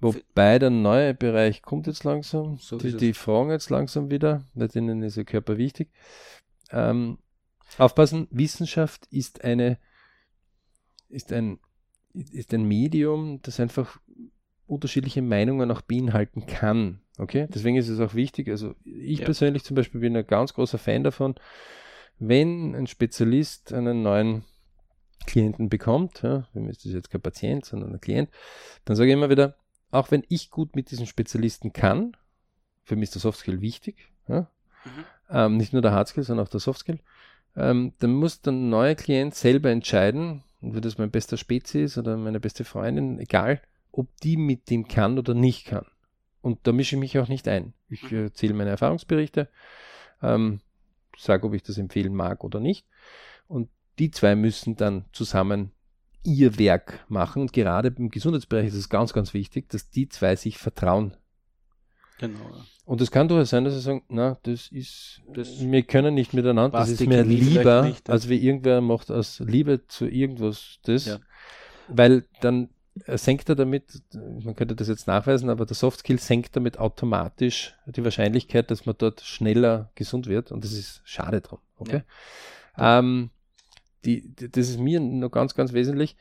[SPEAKER 1] Wobei der neue Bereich kommt jetzt langsam, so die, die fragen jetzt langsam wieder, weil denen ist der Körper wichtig. Ähm, aufpassen, Wissenschaft ist eine, ist ein, ist ein Medium, das einfach unterschiedliche Meinungen auch beinhalten kann. Okay? Deswegen ist es auch wichtig. Also ich ja. persönlich zum Beispiel bin ein ganz großer Fan davon, wenn ein Spezialist einen neuen Klienten bekommt, ja, für mich ist das jetzt kein Patient, sondern ein Klient, dann sage ich immer wieder, auch wenn ich gut mit diesem Spezialisten kann, für mich ist der Softskill wichtig, ja, mhm. ähm, nicht nur der Hardskill, sondern auch der Softskill, ähm, dann muss der neue Klient selber entscheiden, ob das mein bester Spezies oder meine beste Freundin, egal, ob die mit dem kann oder nicht kann. Und da mische ich mich auch nicht ein. Ich mhm. erzähle meine Erfahrungsberichte, ähm, sage, ob ich das empfehlen mag oder nicht. Und die zwei müssen dann zusammen ihr Werk machen. Und gerade im Gesundheitsbereich ist es ganz, ganz wichtig, dass die zwei sich vertrauen.
[SPEAKER 2] Genau.
[SPEAKER 1] Und es kann durchaus sein, dass sie sagen, na, das ist, das wir können nicht miteinander, das ist mir lieber, nicht, als wie irgendwer macht aus Liebe zu irgendwas das, ja. weil dann senkt er damit, man könnte das jetzt nachweisen, aber der Softskill senkt damit automatisch die Wahrscheinlichkeit, dass man dort schneller gesund wird und das ist schade drum. Okay? Ja. Ähm, die, das ist mir noch ganz, ganz wesentlich.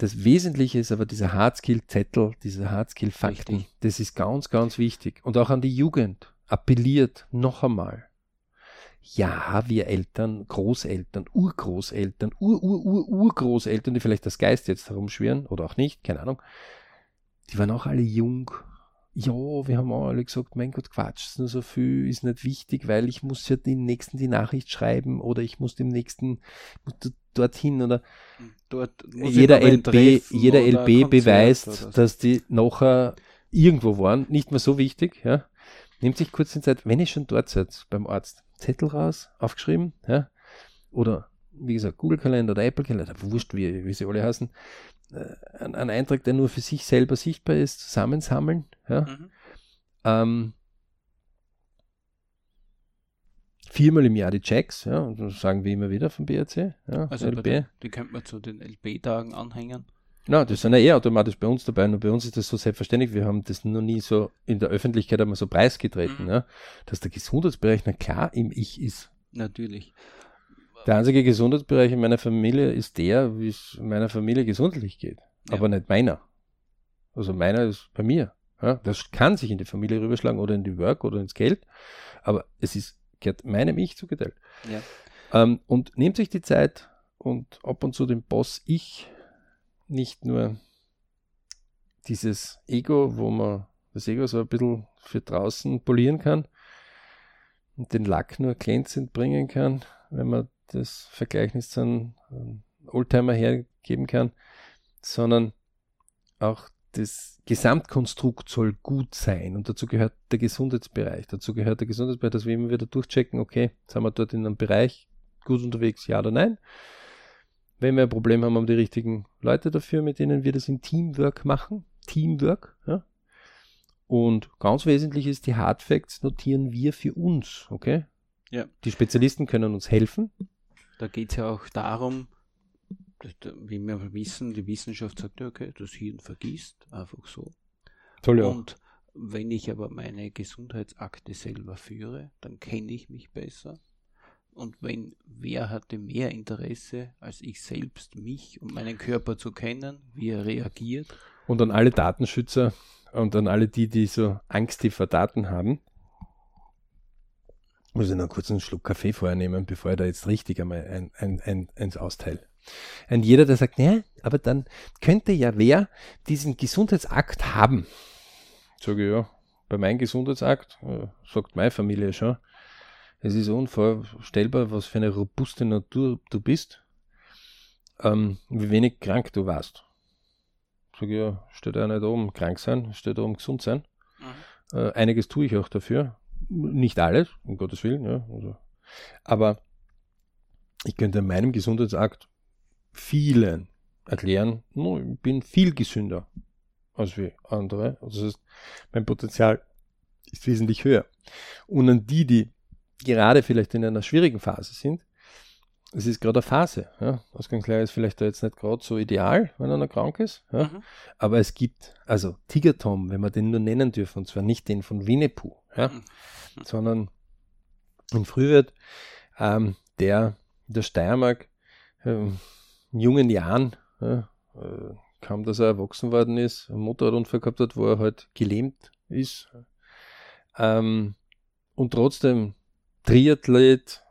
[SPEAKER 1] Das Wesentliche ist aber dieser Hardskill-Zettel, diese Hardskill-Fakten. Das ist ganz, ganz wichtig. Und auch an die Jugend appelliert noch einmal. Ja, wir Eltern, Großeltern, Urgroßeltern, Ur-Ur-Ur-Urgroßeltern, die vielleicht das Geist jetzt herumschwirren oder auch nicht, keine Ahnung, die waren auch alle jung ja, wir haben auch alle gesagt, mein Gott, Quatsch, nur so viel ist nicht wichtig, weil ich muss ja den nächsten die Nachricht schreiben oder ich muss dem nächsten dorthin oder Dort jeder LB, jeder LB beweist, dass die nachher irgendwo waren, nicht mehr so wichtig, ja. Nehmt sich kurz die Zeit, wenn ihr schon dort seid beim Arzt, Zettel raus, aufgeschrieben, ja, oder wie gesagt, Google-Kalender oder Apple-Kalender, wurscht, wie, wie sie alle heißen, äh, einen Eintrag, der nur für sich selber sichtbar ist, zusammensammeln. Ja? Mhm. Ähm, viermal im Jahr die Checks, ja, und das sagen wir immer wieder vom BRC. Ja,
[SPEAKER 2] also LB. Den, die könnte man zu den LB-Tagen anhängen.
[SPEAKER 1] Na, das sind ja eh automatisch bei uns dabei. Nur bei uns ist das so selbstverständlich. Wir haben das noch nie so in der Öffentlichkeit einmal so preisgetreten, mhm. ja, dass der Gesundheitsbereich na klar im Ich ist.
[SPEAKER 2] Natürlich.
[SPEAKER 1] Der einzige Gesundheitsbereich in meiner Familie ist der, wie es meiner Familie gesundheitlich geht. Ja. Aber nicht meiner. Also meiner ist bei mir. Ja, das kann sich in die Familie rüberschlagen oder in die Work oder ins Geld. Aber es ist gehört meinem Ich zugeteilt. Ja. Ähm, und nehmt sich die Zeit und ab und zu den Boss Ich nicht nur dieses Ego, wo man das Ego so ein bisschen für draußen polieren kann und den Lack nur glänzend bringen kann, wenn man das Vergleichnis zu einem Oldtimer hergeben kann, sondern auch das Gesamtkonstrukt soll gut sein und dazu gehört der Gesundheitsbereich. Dazu gehört der Gesundheitsbereich, dass wir immer wieder durchchecken, okay, sind wir dort in einem Bereich gut unterwegs, ja oder nein. Wenn wir ein Problem haben, haben wir die richtigen Leute dafür, mit denen wir das im Teamwork machen. Teamwork, ja. Und ganz wesentlich ist, die Hard Facts notieren wir für uns, okay?
[SPEAKER 2] Ja.
[SPEAKER 1] Die Spezialisten können uns helfen,
[SPEAKER 2] da geht es ja auch darum, wie wir wissen, die Wissenschaft sagt, okay, das Hirn vergisst, einfach so.
[SPEAKER 1] Toll, ja.
[SPEAKER 2] Und wenn ich aber meine Gesundheitsakte selber führe, dann kenne ich mich besser. Und wenn wer hatte mehr Interesse als ich selbst, mich und meinen Körper zu kennen, wie er reagiert.
[SPEAKER 1] Und an alle Datenschützer und an alle die, die so Angst vor Daten haben, muss ich noch kurz einen Schluck Kaffee vorher nehmen, bevor ich da jetzt richtig einmal ein, ein, ein, eins austeile. Und jeder, der sagt, ne, aber dann könnte ja wer diesen Gesundheitsakt haben. Sage ich, ja, bei meinem Gesundheitsakt, äh, sagt meine Familie schon, es ist unvorstellbar, was für eine robuste Natur du bist, ähm, wie wenig krank du warst. Sage ich, ja, steht ja nicht oben krank sein, steht oben gesund sein. Mhm. Äh, einiges tue ich auch dafür, nicht alles, um Gottes Willen, ja. Also. Aber ich könnte in meinem Gesundheitsakt vielen erklären, no, ich bin viel gesünder als wie andere. Also das heißt, mein Potenzial ist wesentlich höher. Und an die, die gerade vielleicht in einer schwierigen Phase sind, es ist gerade eine Phase. Ja. Ausgangslage ist vielleicht da jetzt nicht gerade so ideal, wenn einer krank ist. Ja. Mhm. Aber es gibt, also Tiger Tom, wenn wir den nur nennen dürfen, und zwar nicht den von Winnetou, ja, mhm. sondern in Frühwirt, ähm, der in der Steiermark ähm, in jungen Jahren, ja, äh, kaum dass er erwachsen worden ist, einen Motorradunfall gehabt hat, wo er halt gelähmt ist. Ähm, und trotzdem Triathlet,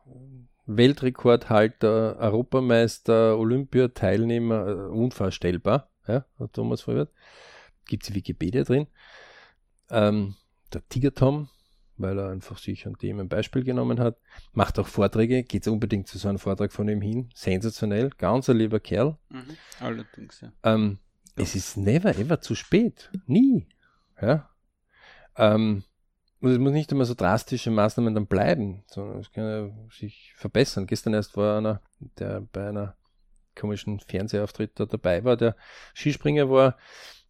[SPEAKER 1] Weltrekordhalter, Europameister, Olympiateilnehmer, äh, unvorstellbar, ja, Thomas Frühwert. Gibt es Wikipedia drin. Ähm, der Tiger Tom, weil er einfach sich an dem ein Beispiel genommen hat, macht auch Vorträge, geht unbedingt zu so einem Vortrag von ihm hin. Sensationell, ganz ein lieber Kerl. Mhm, allerdings, ja. Ähm, ja. Es ist never ever zu spät. Nie. Ja. Ähm, und es muss nicht immer so drastische Maßnahmen dann bleiben, sondern es kann ja sich verbessern. Gestern erst war einer, der bei einer komischen Fernsehauftritt da dabei war, der Skispringer war,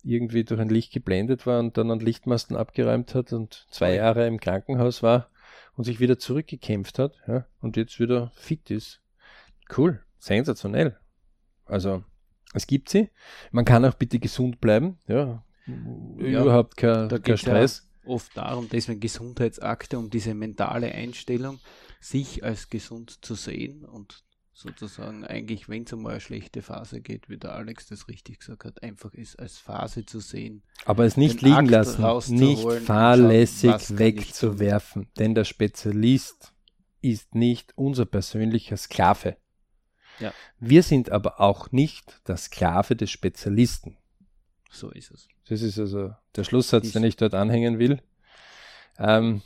[SPEAKER 1] irgendwie durch ein Licht geblendet war und dann einen Lichtmasten abgeräumt hat und zwei Jahre im Krankenhaus war und sich wieder zurückgekämpft hat ja, und jetzt wieder fit ist. Cool, sensationell. Also, es gibt sie. Man kann auch bitte gesund bleiben, ja. ja Überhaupt kein, kein Stress
[SPEAKER 2] oft darum, deswegen Gesundheitsakte, um diese mentale Einstellung, sich als gesund zu sehen und sozusagen eigentlich, wenn es einmal eine schlechte Phase geht, wie der Alex das richtig gesagt hat, einfach ist als Phase zu sehen.
[SPEAKER 1] Aber es nicht liegen Akt lassen, nicht fahrlässig schauen, wegzuwerfen, denn der Spezialist ist nicht unser persönlicher Sklave. Ja. Wir sind aber auch nicht der Sklave des Spezialisten.
[SPEAKER 2] So ist es.
[SPEAKER 1] Das ist also der Schlusssatz, ich, den ich dort anhängen will.
[SPEAKER 2] Ähm,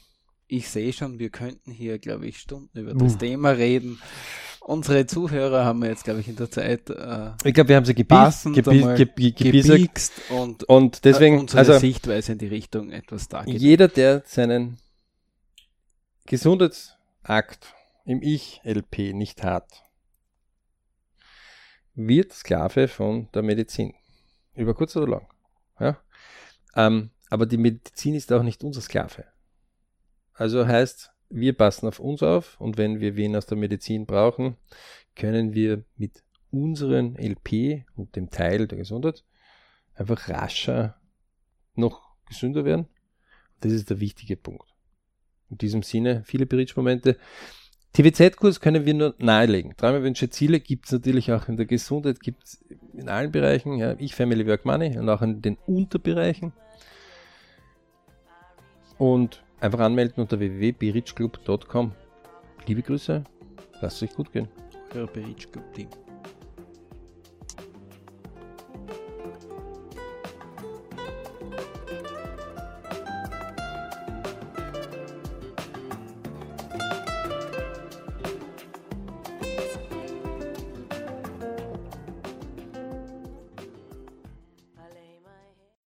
[SPEAKER 2] ich sehe schon, wir könnten hier, glaube ich, Stunden über das uh. Thema reden. Unsere Zuhörer haben wir jetzt, glaube ich, in der Zeit. Äh,
[SPEAKER 1] ich glaube, wir haben sie gebiest, gebiest, gebiest und, und deswegen
[SPEAKER 2] unsere also, Sichtweise in die Richtung etwas dargelegt.
[SPEAKER 1] Jeder, der seinen Gesundheitsakt im Ich-LP nicht hat, wird Sklave von der Medizin. Über kurz oder lang. Ja? Ähm, aber die Medizin ist auch nicht unser Sklave. Also heißt, wir passen auf uns auf und wenn wir wen aus der Medizin brauchen, können wir mit unseren LP und dem Teil der Gesundheit einfach rascher noch gesünder werden. Das ist der wichtige Punkt. In diesem Sinne, viele Berichtmomente. TVZ-Kurs können wir nur nahelegen. Träume, Ziele gibt es natürlich auch in der Gesundheit, gibt es in allen Bereichen. Ja, ich, Family, Work, Money und auch in den Unterbereichen. Und einfach anmelden unter www.berichclub.com. Liebe Grüße, lasst es euch gut gehen. Euer Berichtsclub-Team.